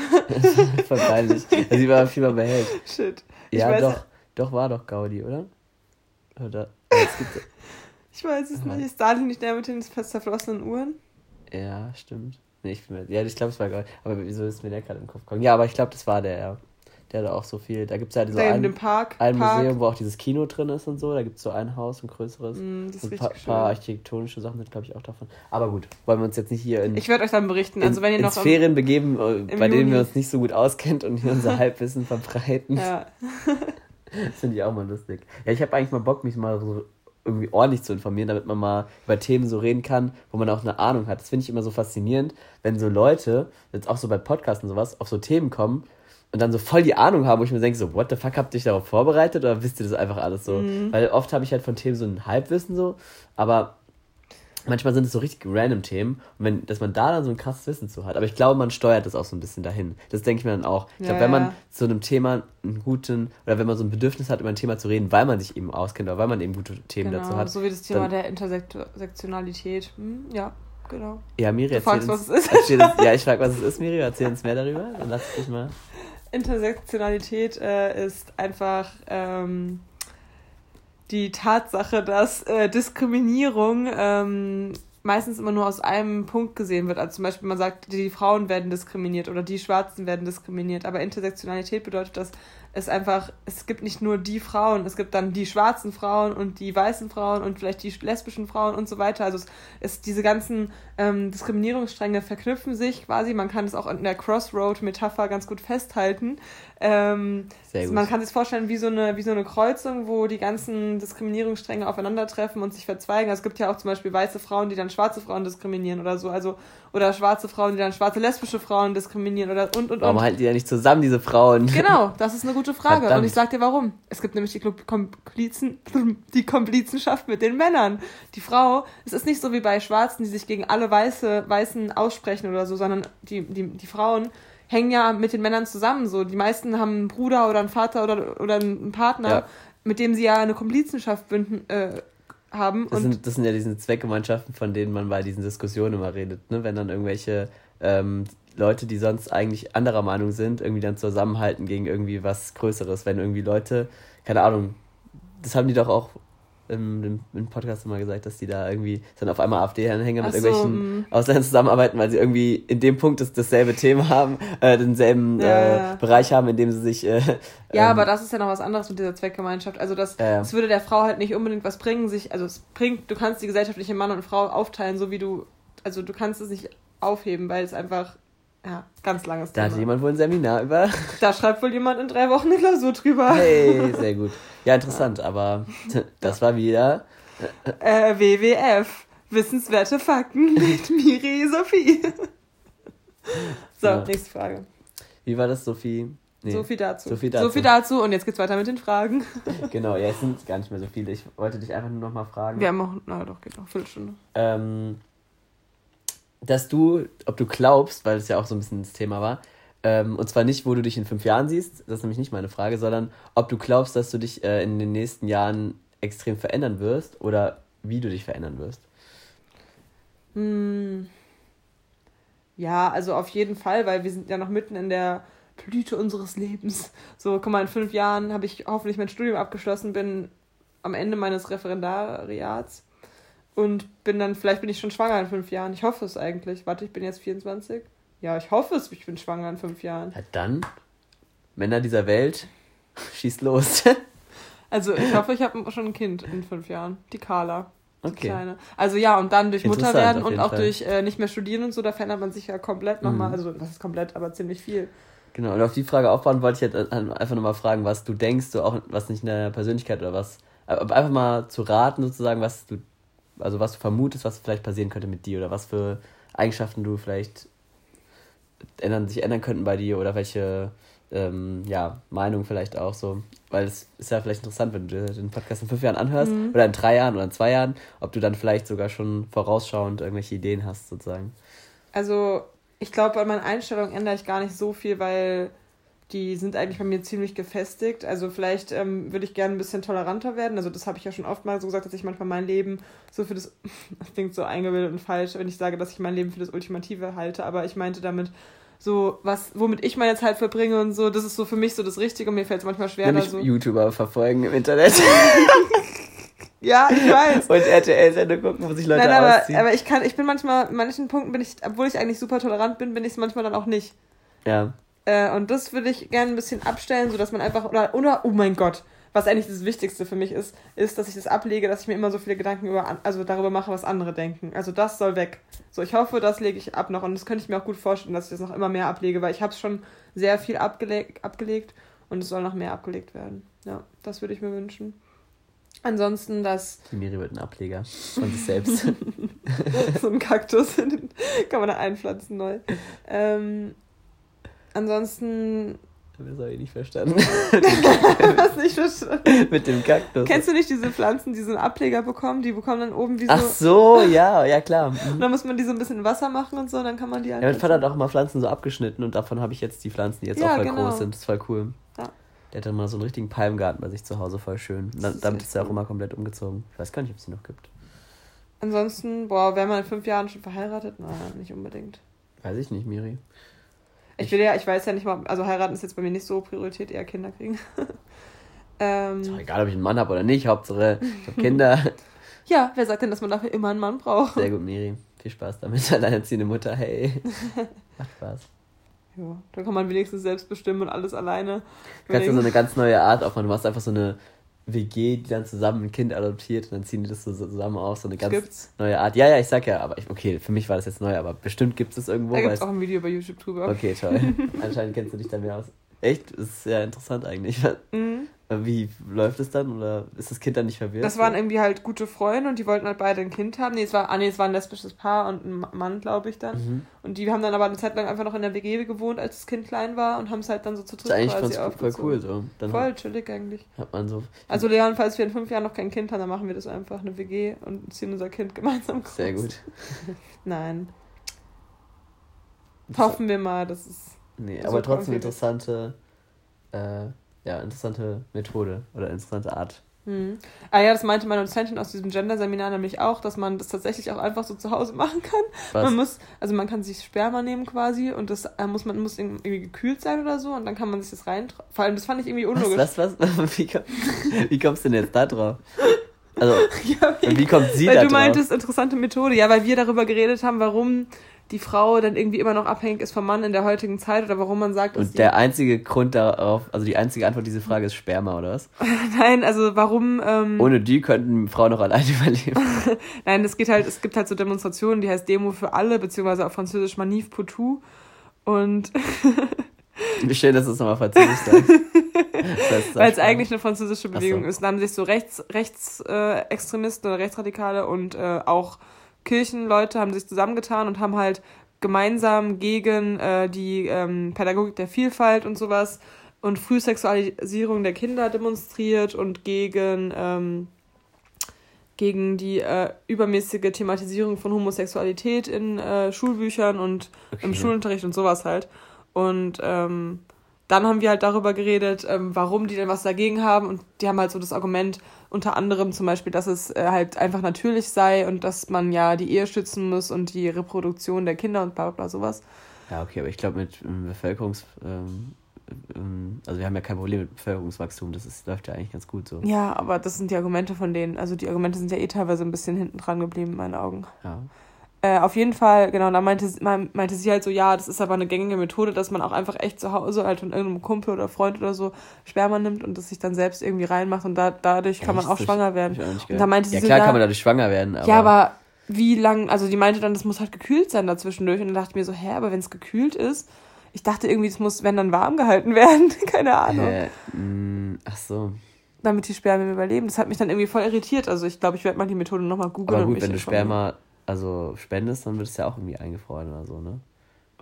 (laughs) Voll peinlich. Also, sie war viel mal behält. shit. Ich Ja, doch, doch war doch Gaudi, oder? Oder? (laughs) Ich weiß es nicht. Ist Stalin nicht der mit den zerflossenen Uhren? ja, stimmt. Nee, ich bin mir, ja, ich glaube, es war Gaudi. Aber wieso ist mir der gerade im Kopf gekommen? Ja, aber ich glaube, das war der, ja. Der hat auch so viel. Da gibt es ja so da in ein, ein Park. Museum, wo auch dieses Kino drin ist und so. Da gibt es so ein Haus, ein größeres. Mm, das ist und ein paar, paar architektonische Sachen sind, glaube ich, auch davon. Aber gut, wollen wir uns jetzt nicht hier in, Ich werde euch dann berichten. Also wenn ihr noch Sphären begeben, äh, bei denen Juni. wir uns nicht so gut auskennt und hier unser (laughs) Halbwissen verbreiten. Ja. (laughs) Das finde ich auch mal lustig. Ja, ich habe eigentlich mal Bock, mich mal so irgendwie ordentlich zu informieren, damit man mal über Themen so reden kann, wo man auch eine Ahnung hat. Das finde ich immer so faszinierend, wenn so Leute, jetzt auch so bei Podcasts und sowas, auf so Themen kommen und dann so voll die Ahnung haben, wo ich mir denke, so, what the fuck, habt ihr euch darauf vorbereitet oder wisst ihr das einfach alles so? Mhm. Weil oft habe ich halt von Themen so ein Halbwissen so, aber manchmal sind es so richtig random Themen und wenn, dass man da dann so ein krasses Wissen zu hat. Aber ich glaube, man steuert das auch so ein bisschen dahin. Das denke ich mir dann auch. Ich Ja, glaube, wenn man ja. zu einem Thema einen guten, oder wenn man so ein Bedürfnis hat, über ein Thema zu reden, weil man sich eben auskennt oder weil man eben gute Themen Genau, dazu hat. so wie das Thema der Intersektionalität. Hm, ja, genau. Ja, Miri, erzähl uns, was es ist. Erzähl uns, (laughs) ja, ich frage, was es ist, Miri. Erzähl uns mehr darüber. Dann lass dich mal. Intersektionalität äh, ist einfach ähm, die Tatsache, dass äh, Diskriminierung ähm, meistens immer nur aus einem Punkt gesehen wird. Also zum Beispiel man sagt, die Frauen werden diskriminiert oder die Schwarzen werden diskriminiert. Aber Intersektionalität bedeutet, dass es einfach, es gibt nicht nur die Frauen, es gibt dann die schwarzen Frauen und die weißen Frauen und vielleicht die lesbischen Frauen und so weiter. Also es ist diese ganzen ähm, Diskriminierungsstränge verknüpfen sich quasi. Man kann es auch in der Crossroad-Metapher ganz gut festhalten. Ähm, gut. man kann sich vorstellen wie so, eine, wie so eine Kreuzung, wo die ganzen Diskriminierungsstränge aufeinandertreffen und sich verzweigen. Also es gibt ja auch zum Beispiel weiße Frauen, die dann schwarze Frauen diskriminieren oder so. Also, oder schwarze Frauen, die dann schwarze lesbische Frauen diskriminieren oder und und Warum und. halten die ja nicht zusammen, diese Frauen? (laughs) Genau, das ist eine gute Frage. Verdammt. Und ich sag dir warum. Es gibt nämlich die Komplizen, (laughs) die Komplizenschaft mit den Männern. Die Frau, es ist nicht so wie bei Schwarzen, die sich gegen alle Weiße, Weißen aussprechen oder so, sondern die, die, die Frauen hängen ja mit den Männern zusammen. So, die meisten haben einen Bruder oder einen Vater oder, oder einen Partner, Ja. mit dem sie ja eine Komplizenschaft bünden, äh, haben. Das sind, das sind ja diese Zweckgemeinschaften, von denen man bei diesen Diskussionen immer redet, ne? Wenn dann irgendwelche ähm, Leute, die sonst eigentlich anderer Meinung sind, irgendwie dann zusammenhalten gegen irgendwie was Größeres. Wenn irgendwie Leute, keine Ahnung, das haben die doch auch im, im, Podcast immer gesagt, dass die da irgendwie dann auf einmal AfD-Anhänger mit so, irgendwelchen mm. Ausländern zusammenarbeiten, weil sie irgendwie in dem Punkt das, dasselbe Thema haben, äh, denselben Ja, äh. Bereich haben, in dem sie sich. Äh, Ja, ähm, aber das ist ja noch was anderes mit dieser Zweckgemeinschaft. Also das, das würde der Frau halt nicht unbedingt was bringen, sich, also es bringt, du kannst die gesellschaftliche Mann und Frau aufteilen, so wie du, also du kannst es nicht aufheben, weil es einfach, ja, ganz langes Da hat Thema. jemand wohl ein Seminar über. Da schreibt wohl jemand in drei Wochen eine Klausur drüber. Hey, (laughs) sehr gut. Ja, interessant, aber das war wieder. Äh, WWF. Wissenswerte Fakten mit (laughs) Miri Sophie. so, Ja. nächste Frage. Wie war das, Sophie? Nee, So viel dazu. So viel dazu. So viel dazu und jetzt geht's weiter mit den Fragen. (laughs) Genau, ja, es sind gar nicht mehr so viele. Ich wollte dich einfach nur noch mal fragen. Wir haben auch, na doch, geht noch, Viertelstunde. ähm, dass du, ob du glaubst, weil es ja auch so ein bisschen das Thema war, ähm, und zwar nicht, wo du dich in fünf Jahren siehst, das ist nämlich nicht meine Frage, sondern ob du glaubst, dass du dich äh, in den nächsten Jahren extrem verändern wirst oder wie du dich verändern wirst? Hm. Ja, also auf jeden Fall, weil wir sind ja noch mitten in der Blüte unseres Lebens. So, guck mal, in fünf Jahren habe ich hoffentlich mein Studium abgeschlossen, bin am Ende meines Referendariats und bin dann, vielleicht bin ich schon schwanger in fünf Jahren. Ich hoffe es eigentlich. Warte, ich bin jetzt 24. Ja, ich hoffe es, ich bin schwanger in fünf Jahren. Ja, dann, Männer dieser Welt, (laughs) schießt los. (laughs) also, ich hoffe, ich habe schon ein Kind in fünf Jahren. Die Carla. Okay. Kleine. Also ja, und dann durch Mutter werden und auch Fall. durch äh, nicht mehr studieren und so, da verändert man sich ja komplett nochmal. Mhm. Also, das ist komplett, aber ziemlich viel. Genau, und auf die Frage aufbauen wollte ich jetzt einfach nochmal fragen, was du denkst, so auch was nicht in deiner Persönlichkeit oder was. einfach mal zu raten, sozusagen, was du, also was du vermutest, was vielleicht passieren könnte mit dir oder was für Eigenschaften du vielleicht ändern, sich ändern könnten bei dir oder welche ähm, ja, Meinung vielleicht auch so. Weil es ist ja vielleicht interessant, wenn du den Podcast in fünf Jahren anhörst mhm. oder in drei Jahren oder in zwei Jahren, ob du dann vielleicht sogar schon vorausschauend irgendwelche Ideen hast, sozusagen. Also ich glaube, an meiner Einstellung ändere ich gar nicht so viel, weil die sind eigentlich bei mir ziemlich gefestigt. Also vielleicht ähm, würde ich gerne ein bisschen toleranter werden. Also das habe ich ja schon oft mal so gesagt, dass ich manchmal mein Leben so für das, (laughs) das klingt so eingebildet und falsch, wenn ich sage, dass ich mein Leben für das Ultimative halte. Aber ich meinte damit so, was, womit ich meine Zeit verbringe und so, das ist so für mich so das Richtige. Und mir fällt es manchmal schwer, da so. YouTuber verfolgen im Internet. (laughs) Ja, ich weiß. Und RTL-Sendung gucken, wo sich Leute Nein, aber, ausziehen. aber ich kann, ich bin manchmal, in manchen Punkten bin ich, obwohl ich eigentlich super tolerant bin, bin ich es manchmal dann auch nicht. Ja. Äh, und das würde ich gerne ein bisschen abstellen, sodass man einfach, oder, oder, oh mein Gott, was eigentlich das Wichtigste für mich ist, ist, dass ich das ablege, dass ich mir immer so viele Gedanken über, also darüber mache, was andere denken. Also das soll weg. So, ich hoffe, das lege ich ab noch und das könnte ich mir auch gut vorstellen, dass ich das noch immer mehr ablege, weil ich habe es schon sehr viel abgelegt, abgelegt und es soll noch mehr abgelegt werden. Ja, das würde ich mir wünschen. Ansonsten das. Die Miri wird ein Ableger von sich selbst. (laughs) so ein Kaktus, den (laughs) kann man da einpflanzen neu. Ähm, ansonsten. Das habe ich nicht verstanden. (laughs) Was nicht verstanden? Mit dem Kaktus. Kennst du nicht diese Pflanzen, die so einen Ableger bekommen? Die bekommen dann oben wie so. Ach so, ja, ja klar. Mhm. (laughs) Und dann muss man die so ein bisschen Wasser machen und so, dann kann man die halt. Ja, mein Vater hat auch mal Pflanzen so abgeschnitten und davon habe ich jetzt die Pflanzen, die jetzt ja, auch voll genau. groß sind. Das ist voll cool. Ja. Der hat dann mal so einen richtigen Palmgarten bei sich zu Hause, voll schön. Da, ist damit ist er auch immer komplett umgezogen. Ich weiß gar nicht, ob es die noch gibt. Ansonsten, boah, wäre man in fünf Jahren schon verheiratet? Nein, nicht unbedingt. Weiß ich nicht, Miri. Ich, will ja, ich weiß ja nicht mal, also heiraten ist jetzt bei mir nicht so Priorität, eher Kinder kriegen. (laughs) ähm, ist doch egal, ob ich einen Mann habe oder nicht, Hauptsache ich habe Kinder. (laughs) ja, wer sagt denn, dass man dafür immer einen Mann braucht? Sehr gut, Miri. Viel Spaß damit, (laughs) alleinerziehende Mutter, hey. Macht Spaß. Ja, da kann man wenigstens selbst bestimmen und alles alleine. Du kannst ja so eine ganz neue Art aufmachen. Du machst einfach so eine WG, die dann zusammen ein Kind adoptiert und dann ziehen die das so zusammen auf. So eine ganz gibt's? neue Art. Ja, ja, ich sag ja, aber ich, okay, für mich war das jetzt neu, aber bestimmt gibt es das irgendwo. Da gibt es auch ein Video bei YouTube drüber. Okay, toll. (laughs) Anscheinend kennst du dich da mehr aus. Echt? Das ist sehr interessant eigentlich. Mhm. Wie läuft es dann? Oder ist das Kind dann nicht verwirrt? Das waren irgendwie halt gute Freunde und die wollten halt beide ein Kind haben. Nee, es war, ah, nee, es war ein lesbisches Paar und ein Mann, glaube ich dann. Mhm. Und die haben dann aber eine Zeit lang einfach noch in der WG gewohnt, als das Kind klein war und haben es halt dann so zu dritt quasi eigentlich voll cool so. Dann voll chillig eigentlich. Hat man so. Also Leon, falls wir in fünf Jahren noch kein Kind haben, dann machen wir das einfach, eine WG und ziehen unser Kind gemeinsam groß. Sehr gut. (laughs) Nein. Hoffen wir mal, dass es. Nee, aber trotzdem interessante äh, ja, interessante Methode oder interessante Art. Hm. Ah ja, das meinte meine Dozentin aus diesem Gender-Seminar nämlich auch, dass man das tatsächlich auch einfach so zu Hause (laughs) machen kann. Was? Man muss, also man kann sich Sperma nehmen quasi und das äh, muss man muss irgendwie gekühlt sein oder so und dann kann man sich das rein. Vor allem, das fand ich irgendwie unlogisch. Was, was, was? (laughs) Wie, komm, wie kommst du denn jetzt da drauf? Also, (laughs) ja, wie, wie kommt sie weil da drauf? Weil du meintest, interessante Methode. Ja, weil wir darüber geredet haben, warum die Frau dann irgendwie immer noch abhängig ist vom Mann in der heutigen Zeit oder warum man sagt, dass Und der einzige Grund darauf, also die einzige Antwort auf diese Frage ist Sperma, oder was? (laughs) Nein, also warum. Ähm, Ohne die könnten Frauen noch alleine (laughs) überleben. (laughs) Nein, es geht halt, es gibt halt so Demonstrationen, die heißt Demo für alle, beziehungsweise auf Französisch Manif pour tout. Und. Wie schön, dass du es nochmal französisch sagst. Weil es eigentlich eine französische Bewegung so. ist. Da haben sich so Rechts, Rechtsextremisten äh, oder Rechtsradikale und äh, auch Kirchenleute haben sich zusammengetan und haben halt gemeinsam gegen äh, die ähm, Pädagogik der Vielfalt und sowas und Frühsexualisierung der Kinder demonstriert und gegen, ähm, gegen die äh, übermäßige Thematisierung von Homosexualität in äh, Schulbüchern und okay. im Schulunterricht und sowas halt. Und ähm, dann haben wir halt darüber geredet, ähm, warum die denn was dagegen haben. Und die haben halt so das Argument, unter anderem zum Beispiel, dass es äh, halt einfach natürlich sei und dass man ja die Ehe schützen muss und die Reproduktion der Kinder und bla bla bla sowas. Ja, okay, aber ich glaube mit ähm, Bevölkerungs... Ähm, ähm, also wir haben ja kein Problem mit Bevölkerungswachstum, das ist, läuft ja eigentlich ganz gut so. Ja, aber das sind die Argumente von denen. Also die Argumente sind ja eh teilweise ein bisschen hinten dran geblieben in meinen Augen. Ja. Äh, auf jeden Fall, genau, da meinte, meinte sie halt so, ja, das ist aber eine gängige Methode, dass man auch einfach echt zu Hause halt von irgendeinem Kumpel oder Freund oder so Sperma nimmt und das sich dann selbst irgendwie reinmacht und da, dadurch kann man auch schwanger werden. Und da meinte ja, sie klar so, kann man dadurch schwanger werden. Aber ja, aber wie lang, also die meinte dann, das muss halt gekühlt sein dazwischendurch und dann dachte ich mir so, hä, aber wenn es gekühlt ist, ich dachte irgendwie, es muss, wenn dann warm gehalten (laughs) werden, keine Ahnung. Äh, mh, ach so. Damit die Spermien überleben. Das hat mich dann irgendwie voll irritiert. Also ich glaube, ich werde mal die Methode nochmal googeln. Aber gut, wenn du Sperma also spendest, dann wird es ja auch irgendwie eingefroren oder so, ne?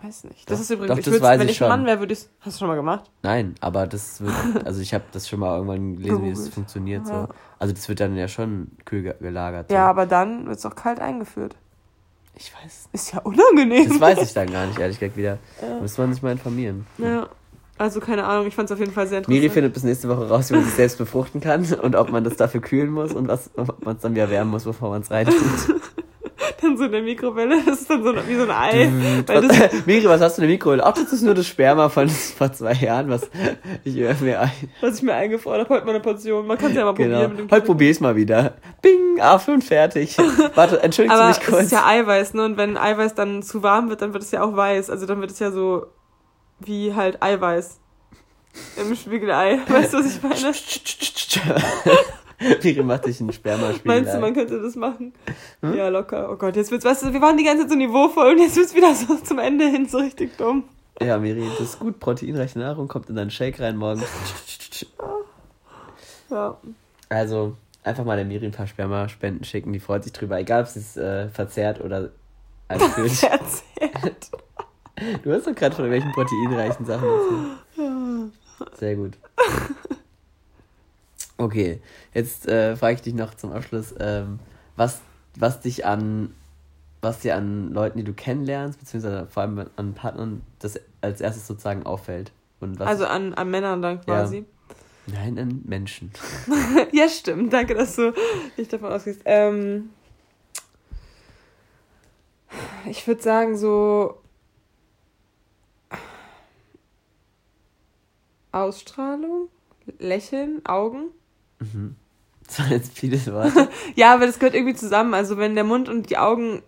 Weiß nicht. Das doch, ist übrigens, doch, ich das weiß wenn ich ein Mann wäre, würde ich Hast du schon mal gemacht? Nein, aber das wird, (laughs) also ich habe das schon mal irgendwann gelesen, wie das funktioniert. Ja. So. Also das wird dann ja schon kühl gelagert. So. Ja, aber dann wird es auch kalt eingeführt. Ich weiß. Ist ja unangenehm. Das weiß ich dann (laughs) gar nicht, ehrlich gesagt, wieder. Ja. Muss man sich mal informieren. Ja. Also keine Ahnung, ich fand es auf jeden Fall sehr interessant. Miri findet bis nächste Woche raus, wie man sich selbst befruchten kann und ob man das dafür kühlen muss und was, ob man es dann wieder wärmen muss, bevor man es reintut. (laughs) dann so in der Mikrowelle. (laughs) Das ist dann so wie so ein Ei. (laughs) Miri, was hast du in der Mikrowelle? Ach, das ist nur das Sperma von (laughs) vor zwei Jahren, was ich mir ein. Was ich mir eingefroren habe. Heute mal eine Portion. Man kann es ja mal genau. probieren. Heute probier es mal wieder. Bing, Apfel und fertig. Warte, entschuldigst du mich kurz. Es ist ja Eiweiß, ne? Und wenn Eiweiß dann zu warm wird, dann wird es ja auch weiß. Also dann wird es ja so wie halt Eiweiß. Im Spiegelei. Weißt du, was ich meine? (laughs) Miri macht dich ein Spermaspiel. Meinst du, man könnte das machen? Hm? Ja, locker. Oh Gott, jetzt wird's, weißt du, wir waren die ganze Zeit so niveauvoll und jetzt wird's wieder so (laughs) zum Ende hin so richtig dumm. Ja, Miri, das ist gut. Proteinreiche Nahrung kommt in deinen Shake rein morgen. (laughs) Ja. Also, einfach mal der Miri ein paar Spermaspenden schicken. Die freut sich drüber. Egal, ob sie es äh, verzehrt oder einführt. verzehrt. Du hast doch gerade von welchen proteinreichen Sachen erzählt. Sehr gut. Okay, jetzt äh, frage ich dich noch zum Abschluss, ähm, was, was dich an, was dir an Leuten, die du kennenlernst, beziehungsweise vor allem an Partnern, das als erstes sozusagen auffällt. Und was, also an, an Männern dann quasi. Ja. Nein, an Menschen. (laughs) ja, stimmt. Danke, dass du nicht davon ausgehst. Ähm, ich würde sagen, so Ausstrahlung, Lächeln, Augen. Mhm. Das waren jetzt viele Worte. (laughs) ja, aber das gehört irgendwie zusammen. Also wenn der Mund und die Augen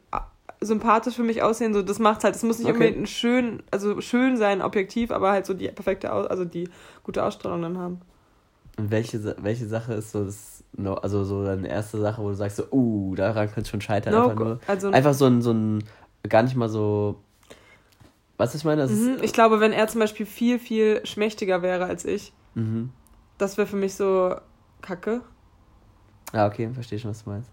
sympathisch für mich aussehen, so das macht halt, es muss nicht okay. unbedingt schön, also schön sein, objektiv, aber halt so die perfekte, Aus also die gute Ausstrahlung dann haben. Und welche, welche Sache ist so das, also so deine erste Sache, wo du sagst so, uh, daran könnte es schon scheitern, no, einfach nur, also, einfach so ein, so ein, gar nicht mal so, was ich meine? Mhm, ich glaube, wenn er zum Beispiel viel, viel schmächtiger wäre als ich, mhm. das wäre für mich so, kacke. Ja, okay, verstehe schon, was du meinst.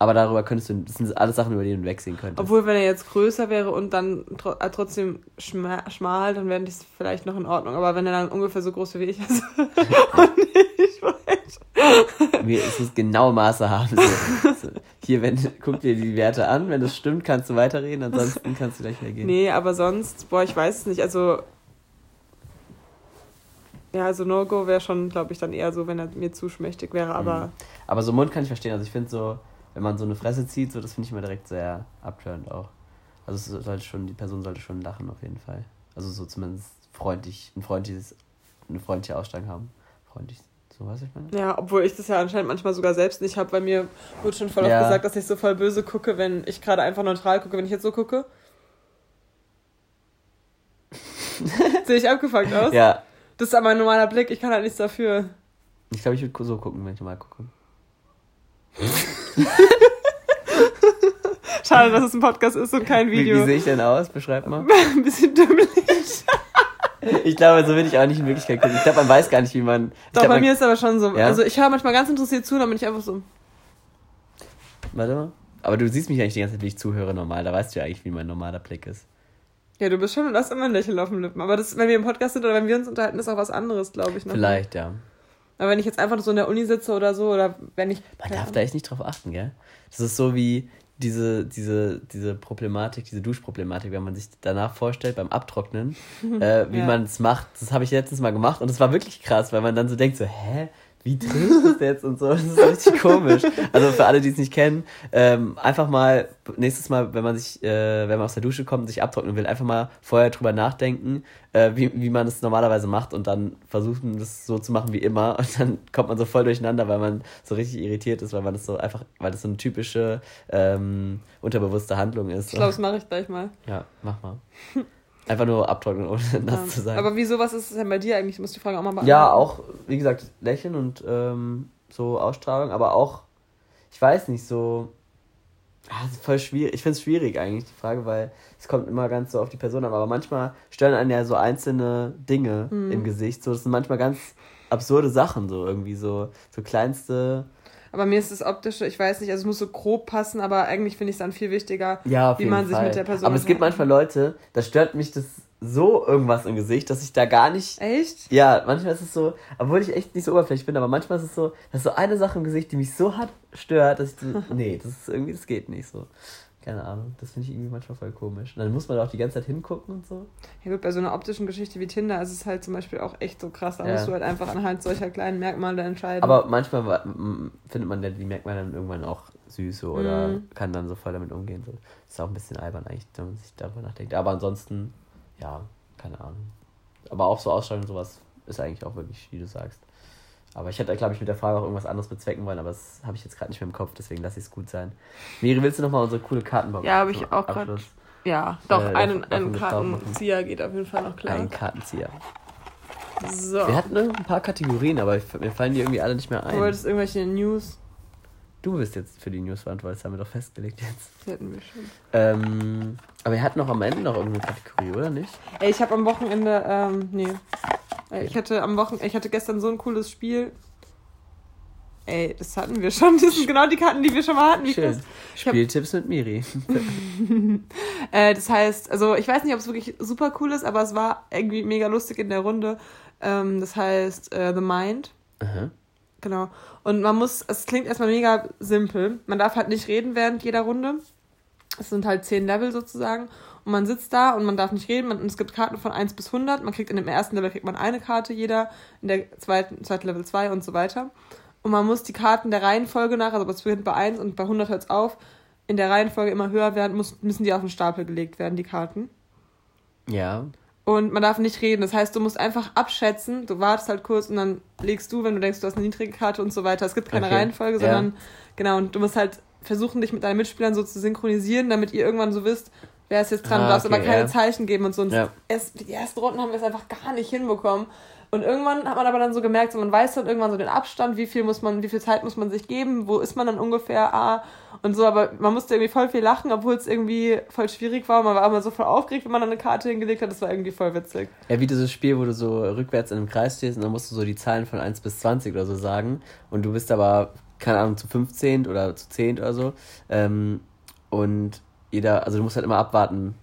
Aber darüber könntest du, das sind alles Sachen, über die du wegsehen könntest. Obwohl, wenn er jetzt größer wäre und dann tr äh, trotzdem schmal, dann wären die vielleicht noch in Ordnung. Aber wenn er dann ungefähr so groß wie ich ist (laughs) und ich weiß. Mir ist es genau Maße haben. So. So. Hier, wenn, guck dir die Werte an. Wenn das stimmt, kannst du weiterreden. Ansonsten kannst du gleich wieder gehen. Nee, aber sonst, boah, ich weiß es nicht. Also, ja, also No-Go wäre schon, glaube ich, dann eher so, wenn er mir zu schmächtig wäre, aber. Mhm. Aber so Mund kann ich verstehen. Also ich finde so, wenn man so eine Fresse zieht, so das finde ich immer direkt sehr abturned auch. Also es sollte schon, die Person sollte schon lachen auf jeden Fall. Also so zumindest freundlich, ein freundliches, eine freundliche Ausstrahlung haben. Freundlich, so weiß ich meine. Ja, obwohl ich das ja anscheinend manchmal sogar selbst nicht habe, weil mir wird schon voll ja. oft gesagt, dass ich so voll böse gucke, wenn ich gerade einfach neutral gucke, wenn ich jetzt so gucke. (laughs) Sehe ich abgefuckt aus? Ja, das ist aber ein normaler Blick, ich kann halt nichts dafür. Ich glaube, ich würde so gucken, wenn ich mal gucke. (laughs) Schade, dass es ein Podcast ist und kein Video. Wie, wie sehe ich denn aus? Beschreib mal. (laughs) ein bisschen dümmlich. ich glaube, so will ich auch nicht in Wirklichkeit gucken. Ich glaube, man weiß gar nicht, wie man. Doch, glaub, bei man, mir ist aber schon so. Ja? Also, ich höre manchmal ganz interessiert zu, dann bin ich einfach so. Warte mal. Aber du siehst mich eigentlich die ganze Zeit, wie ich zuhöre normal. Da weißt du ja eigentlich, wie mein normaler Blick ist. Ja, du bist schon, du hast immer ein Lächeln auf den Lippen. Aber das, wenn wir im Podcast sind oder wenn wir uns unterhalten, ist auch was anderes, glaube ich. Noch Vielleicht, ja. Aber wenn ich jetzt einfach so in der Uni sitze oder so, oder wenn ich. Man darf da echt nicht drauf achten, gell? Das ist so wie, diese, diese, diese Problematik, diese Duschproblematik, wenn man sich danach vorstellt beim Abtrocknen, (laughs) äh, wie ja. man es macht. Das habe ich letztens mal gemacht und es war wirklich krass, weil man dann so denkt, so, hä? Wie trägt das jetzt und so. Das ist richtig komisch. Also für alle, die es nicht kennen, ähm, einfach mal nächstes Mal, wenn man sich, äh, wenn man aus der Dusche kommt und sich abtrocknen will, einfach mal vorher drüber nachdenken, äh, wie, wie man es normalerweise macht und dann versuchen, das so zu machen wie immer. Und dann kommt man so voll durcheinander, weil man so richtig irritiert ist, weil man das so einfach, weil das so eine typische ähm, unterbewusste Handlung ist. Ich glaube, das mache ich gleich mal. Ja, mach mal. (laughs) Einfach nur abtrocknen, ohne (laughs) nass ja. zu sein. Aber wieso, was ist es denn bei dir eigentlich? Ich muss die Frage auch mal beantworten. Ja, auch, wie gesagt, Lächeln und ähm, so Ausstrahlung, aber auch, ich weiß nicht, so. Ah, voll schwierig. Ich finde es schwierig eigentlich, die Frage, weil es kommt immer ganz so auf die Person an. Aber manchmal stören einen ja so einzelne Dinge mhm. im Gesicht. So, das sind manchmal ganz absurde Sachen, so irgendwie so, so kleinste aber mir ist das Optische, ich weiß nicht, also es muss so grob passen, aber eigentlich finde ich es dann viel wichtiger, ja, wie man Fall. sich mit der Person. Aber es gibt manchmal Leute, da stört mich das so irgendwas im Gesicht, dass ich da gar nicht. Echt? Ja, manchmal ist es so, obwohl ich echt nicht so oberflächlich bin, aber manchmal ist es so, dass so eine Sache im Gesicht, die mich so hart stört, dass ich so, (laughs) nee, das ist irgendwie, das geht nicht so. Keine Ahnung. Das finde ich irgendwie manchmal voll komisch. Und dann muss man auch die ganze Zeit hingucken und so. Ja gut, bei so einer optischen Geschichte wie Tinder ist es halt zum Beispiel auch echt so krass. Da ja. musst du halt einfach anhand solcher kleinen Merkmale entscheiden. Aber manchmal findet man ja die Merkmale dann irgendwann auch süß so, oder mm. kann dann so voll damit umgehen. So. Ist auch ein bisschen albern eigentlich, wenn man sich darüber nachdenkt. Aber ansonsten, ja, keine Ahnung. Aber auch so Ausstrahlung und sowas ist eigentlich auch wirklich, wie du sagst. Aber ich hätte, glaube ich, mit der Frage auch irgendwas anderes bezwecken wollen, aber das habe ich jetzt gerade nicht mehr im Kopf, deswegen lasse ich es gut sein. Miri, willst du nochmal unsere coole Kartenbox? Ja, habe ich auch gerade. Ja, doch, äh, einen, einen Kartenzieher geht auf jeden Fall noch klar. Ein Kartenzieher. So. Wir hatten ein paar Kategorien, aber mir fallen die irgendwie alle nicht mehr ein. Du wolltest irgendwelche News? Du bist jetzt für die News verantwortlich, das haben wir doch festgelegt jetzt. Das hätten wir schon. Ähm, aber wir hatten noch am Ende noch irgendeine Kategorie, oder nicht? Ey, ich habe am Wochenende, ähm, nee, ich hatte am Wochen ich hatte gestern so ein cooles Spiel. Ey, das hatten wir schon. (laughs) Das sind genau die Karten, die wir schon mal hatten. Wie Schön. Spieltipps mit Miri. (laughs) äh, das heißt, also ich weiß nicht, ob es wirklich super cool ist, aber es war irgendwie mega lustig in der Runde. Ähm, das heißt äh, The Mind. Aha. Genau. Und man muss, es klingt erstmal mega simpel. Man darf halt nicht reden während jeder Runde. Es sind halt zehn Level sozusagen. Und man sitzt da und man darf nicht reden. Man, und es gibt Karten von 1 bis 100. Man kriegt in dem ersten Level kriegt man eine Karte jeder, in der zweiten, zweiten Level 2 und so weiter. Und man muss die Karten der Reihenfolge nach, also es beginnt bei 1 und bei 100 hört es auf, in der Reihenfolge immer höher werden, muss, müssen die auf den Stapel gelegt werden, die Karten. Ja. Und man darf nicht reden. Das heißt, du musst einfach abschätzen, du wartest halt kurz und dann legst du, wenn du denkst, du hast eine niedrige Karte und so weiter. Es gibt keine okay. Reihenfolge, sondern ja. genau, und du musst halt versuchen, dich mit deinen Mitspielern so zu synchronisieren, damit ihr irgendwann so wisst, wer ist jetzt dran, ah, du darfst okay, aber keine ja. Zeichen geben und so. Und ja. erst, die ersten Runden haben wir es einfach gar nicht hinbekommen. Und irgendwann hat man aber dann so gemerkt, so man weiß dann irgendwann so den Abstand, wie viel muss man, wie viel Zeit muss man sich geben, wo ist man dann ungefähr, ah, und so, aber man musste irgendwie voll viel lachen, obwohl es irgendwie voll schwierig war. Man war immer so voll aufgeregt, wenn man dann eine Karte hingelegt hat, das war irgendwie voll witzig. Ja, wie dieses Spiel, wo du so rückwärts in einem Kreis stehst und dann musst du so die Zahlen von 1 bis 20 oder so sagen. Und du bist aber, keine Ahnung, zu 15 oder zu 10 oder so. Ähm, und jeder, also du musst halt immer abwarten,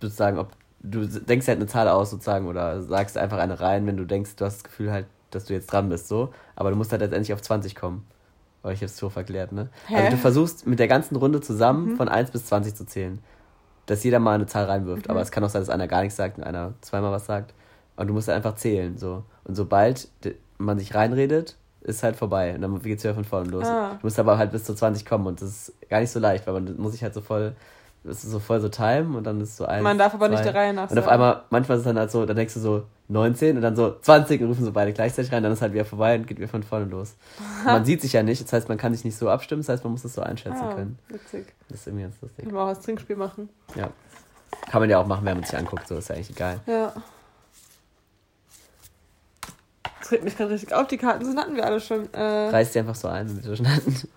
sozusagen, ob du denkst halt eine Zahl aus sozusagen oder sagst einfach eine rein, wenn du denkst, du hast das Gefühl halt, dass du jetzt dran bist, so. Aber du musst halt letztendlich auf 20 kommen. Aber ich hab's so verklärt, ne? Hä? Also du versuchst mit der ganzen Runde zusammen mhm. von 1 bis 20 zu zählen. Dass jeder mal eine Zahl reinwirft. Mhm. Aber es kann auch sein, dass einer gar nichts sagt und einer zweimal was sagt. Und du musst halt einfach zählen, so. Und sobald man sich reinredet, ist halt vorbei. Und dann geht's wieder von vorne los. Ah. Du musst aber halt bis zu 20 kommen und das ist gar nicht so leicht, weil man muss sich halt so voll es ist so voll so Time und dann ist so eins. Man darf aber zwei. nicht der Reihe nach. Und auf einmal, manchmal ist es dann halt so, dann denkst du so 19 und dann so 20 und rufen so beide gleichzeitig rein, dann ist halt wieder vorbei und geht wieder von vorne los. (laughs) man sieht sich ja nicht, das heißt, man kann sich nicht so abstimmen, das heißt, man muss es so einschätzen ah, können. Witzig. Das ist irgendwie ganz lustig. Können wir auch als Trinkspiel machen. Ja. Kann man ja auch machen, wenn man sich anguckt, so ist ja eigentlich egal. Ja. Das regt mich gerade richtig auf, die Karten sind hatten wir alle schon. Äh, Reißt die einfach so ein, wenn wir schon hatten.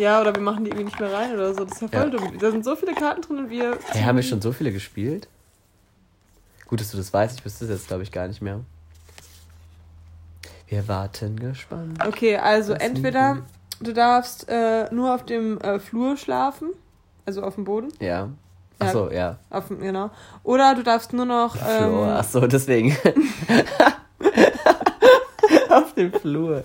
Ja, oder wir machen die irgendwie nicht mehr rein oder so. Das ist ja voll ja. dumm. Da sind so viele Karten drin und wir. Hey, haben wir schon so viele gespielt? Gut, dass du das weißt. Ich wüsste es jetzt, glaube ich, gar nicht mehr. Wir warten gespannt. Okay, also entweder du darfst äh, nur auf dem äh, Flur schlafen, also auf dem Boden. Ja. Achso, ja. ja. Auf, genau. Oder du darfst nur noch. Ähm, Flur, achso, deswegen. (laughs) (laughs) auf dem Flur.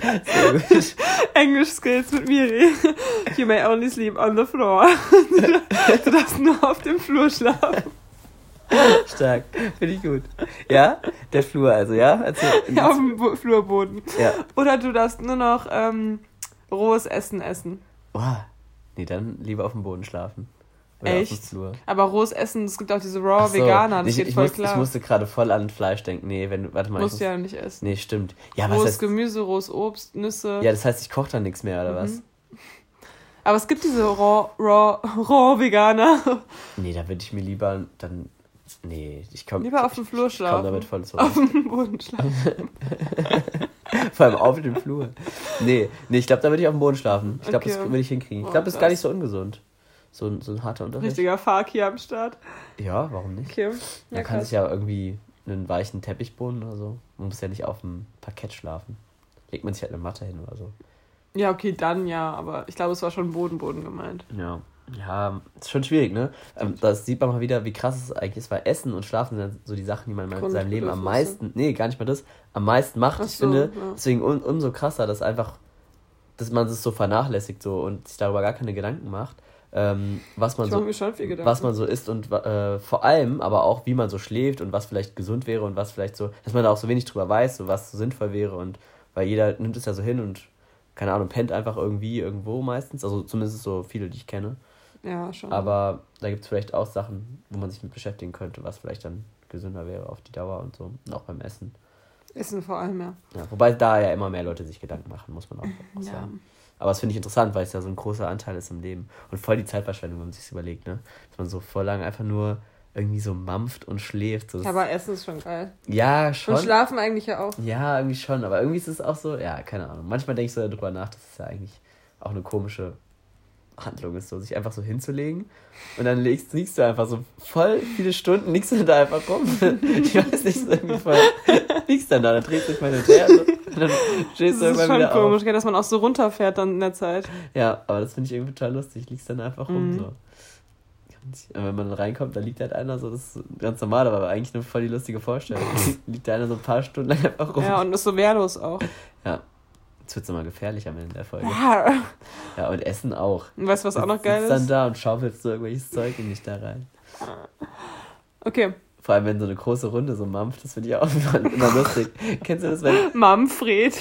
Gut. (laughs) Englisch-Skills mit Miri. (laughs) You may only sleep on the floor. (laughs) du darfst nur auf dem Flur schlafen. Stark. Finde ich gut. Ja? Der Flur, also, ja? Also, Ja, auf dem Bo- Flurboden. ja. Oder du darfst nur noch ähm, rohes Essen essen. Boah. Nee, dann lieber auf dem Boden schlafen. Oder Echt? Aber rohes Essen, es gibt auch diese Raw so, Veganer, das ich, geht ich voll musste, klar. Ich musste gerade voll an Fleisch denken. Nee, wenn du, warte mal. ich Musst muss, ja nicht essen. Nee, stimmt. Ja, was rohes heißt, Gemüse, rohes Obst, Nüsse. ja, das heißt, ich koche dann nichts mehr, oder Mhm. was? Aber es gibt diese Raw, Raw, (laughs) Raw Veganer. Nee, da würde ich mir lieber dann. Nee, ich komme. Lieber auf dem Flur Ich komme schlafen. damit voll zurück. Auf dem Boden schlafen. (laughs) Vor allem auf dem Flur. Nee, nee, ich glaube, da würde ich auf dem Boden schlafen. Ich glaube, das Okay. würde ich hinkriegen. Ich Oh, glaube, das ist gar nicht so ungesund. So, ein- so ein harter Unterricht. Richtiger Fark hier am Start. Ja, warum nicht? Okay. Man kann sich ja irgendwie einen weichen Teppichboden oder so. Man muss ja nicht auf dem Parkett schlafen. Legt man sich halt eine Matte hin oder so. Ja, okay, dann ja, aber ich glaube, es war schon Boden, Boden gemeint. Ja. Ja, ist schon schwierig, ne? Ähm, Das sieht man mal wieder, wie krass es eigentlich ist, weil Essen und Schlafen sind so die Sachen, die man in seinem Leben am meisten, nee, gar nicht mal das, am meisten macht. Ach ich so, finde, ja. deswegen un, umso krasser, dass einfach, dass man es so vernachlässigt so und sich darüber gar keine Gedanken macht, ähm, was man so was man so isst und äh, vor allem aber auch, wie man so schläft und was vielleicht gesund wäre und was vielleicht so, dass man da auch so wenig drüber weiß, so was so sinnvoll wäre und weil jeder nimmt es ja so hin und keine Ahnung, pennt einfach irgendwie irgendwo meistens, also zumindest so viele, die ich kenne. Ja, schon. Aber da gibt es vielleicht auch Sachen, wo man sich mit beschäftigen könnte, was vielleicht dann gesünder wäre auf die Dauer und so. Und auch beim Essen. Essen vor allem, ja. Ja, wobei da ja immer mehr Leute sich Gedanken machen, muss man auch, auch ja. sagen. Aber das finde ich interessant, weil es ja so ein großer Anteil ist im Leben. Und voll die Zeitverschwendung, wenn man sich überlegt, ne? Dass man so voll lang einfach nur irgendwie so mampft und schläft. So, das- aber Essen ist schon geil. ja, schon. Und schlafen eigentlich ja auch. Ja, irgendwie schon. Aber irgendwie ist es auch so, ja, keine Ahnung. Manchmal denke ich so darüber nach, dass es ja eigentlich auch eine komische Handlung ist, so sich einfach so hinzulegen und dann legst, liegst du einfach so voll viele Stunden, liegst du da einfach rum. (laughs) Ich weiß nicht, so irgendwie voll, liegst dann da, dann drehst du dich mal hin und her so, dann Das stehst du ist irgendwann schon wieder komisch, auf. dass man auch so runterfährt dann in der Zeit. Ja, aber das finde ich irgendwie total lustig, liegst dann einfach rum Mhm. so. Und wenn man dann reinkommt, da liegt halt einer so, das ist ganz normal, aber eigentlich eine voll die lustige Vorstellung. (laughs) liegt da einer so ein paar Stunden lang einfach rum. Ja, und ist so wehrlos auch. Ja. Jetzt wird es immer gefährlich am Ende der Folge. Ja. Ja, und Essen auch. Und weißt du, was auch noch geil sitzt dann ist? da und schaufelst so irgendwelches Zeug in dich da rein. Okay. Vor allem, wenn so eine große Runde so mampft, das finde ich auch immer, immer lustig. (laughs) Kennst du das, wenn, Manfred.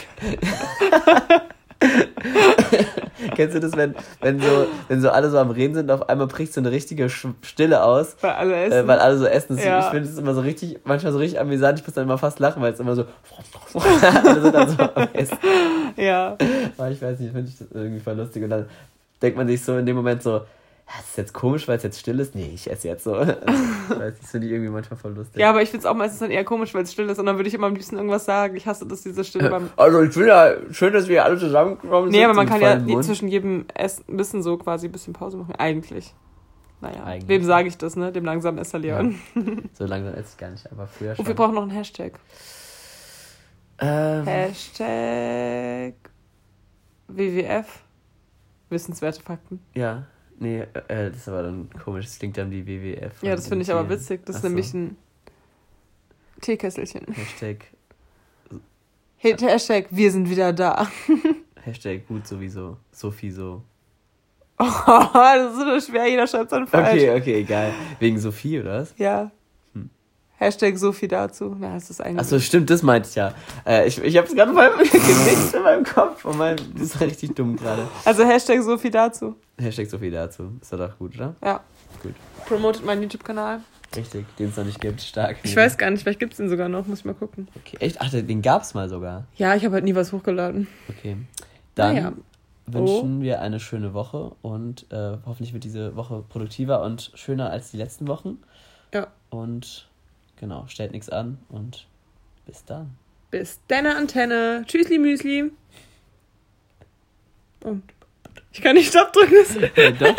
(laughs) kennst du das, wenn, wenn so, wenn so alle so am Reden sind, auf einmal bricht so eine richtige Stille aus, Weil alle äh, essen. weil alle so essen. Ja. Ich finde es immer so richtig, manchmal so richtig amüsant, ich muss dann immer fast lachen, weil es immer so, (laughs) alle sind dann so am Essen. ja. Aber ich weiß nicht, finde ich das irgendwie voll lustig. Und dann denkt man sich so in dem Moment so, das ist jetzt komisch, weil es jetzt still ist. Nee, ich esse jetzt so. (laughs) Also, weiß nicht, das finde ich irgendwie manchmal voll lustig. Ja, aber ich finde es auch meistens dann eher komisch, weil es still ist. Und dann würde ich immer am liebsten irgendwas sagen. Ich hasse das, diese Stille beim. Also ich finde ja schön, dass wir alle zusammengekommen Nee, aber man kann ja Mund. zwischen jedem Essen ein bisschen so quasi ein bisschen Pause machen. Eigentlich. Naja, Eigentlich. wem sage ich das, ne? Dem langsamen Esser Leon. (laughs) So langsam esse ich gar nicht, aber früher schon. Und wir brauchen noch einen Hashtag. ähm, Hashtag WWF. Wissenswerte Fakten. Ja, nee, äh, das ist aber dann komisch. Das klingt dann wie WWF. Ja, das finde ich aber witzig. Das ist Ach so. nämlich ein Teekesselchen. Hashtag, Hey, Hashtag, wir sind wieder da. (laughs) Hashtag gut sowieso. Sophie so. Oh, (laughs) das ist so schwer, jeder schreibt dann falsch. Okay, okay, egal. Wegen Sophie, oder was? Ja. Hashtag so viel dazu. Na, das ist eigentlich. Achso, stimmt, das meinte ich ja. Äh, ich ich habe es gerade mal (laughs) gemixt in meinem Kopf. Und mein, das war richtig dumm gerade. Also Hashtag so viel dazu. Hashtag Sophie dazu. Ist doch gut, oder? Ja. Gut. Promotet meinen YouTube-Kanal. Richtig, den es noch nicht gibt. Stark. Ich weiß gar nicht, vielleicht gibt es den sogar noch, muss ich mal gucken. Okay, echt? Ach, den gab's mal sogar. Ja, ich habe halt nie was hochgeladen. Okay. Dann Naja. wünschen wir eine schöne Woche und äh, hoffentlich wird diese Woche produktiver und schöner als die letzten Wochen. Ja. Und genau, stellt nichts an und bis dann. Bis deine Antenne. Tschüssli Müsli. Und ich kann nicht Stopp drücken. Ja, doch.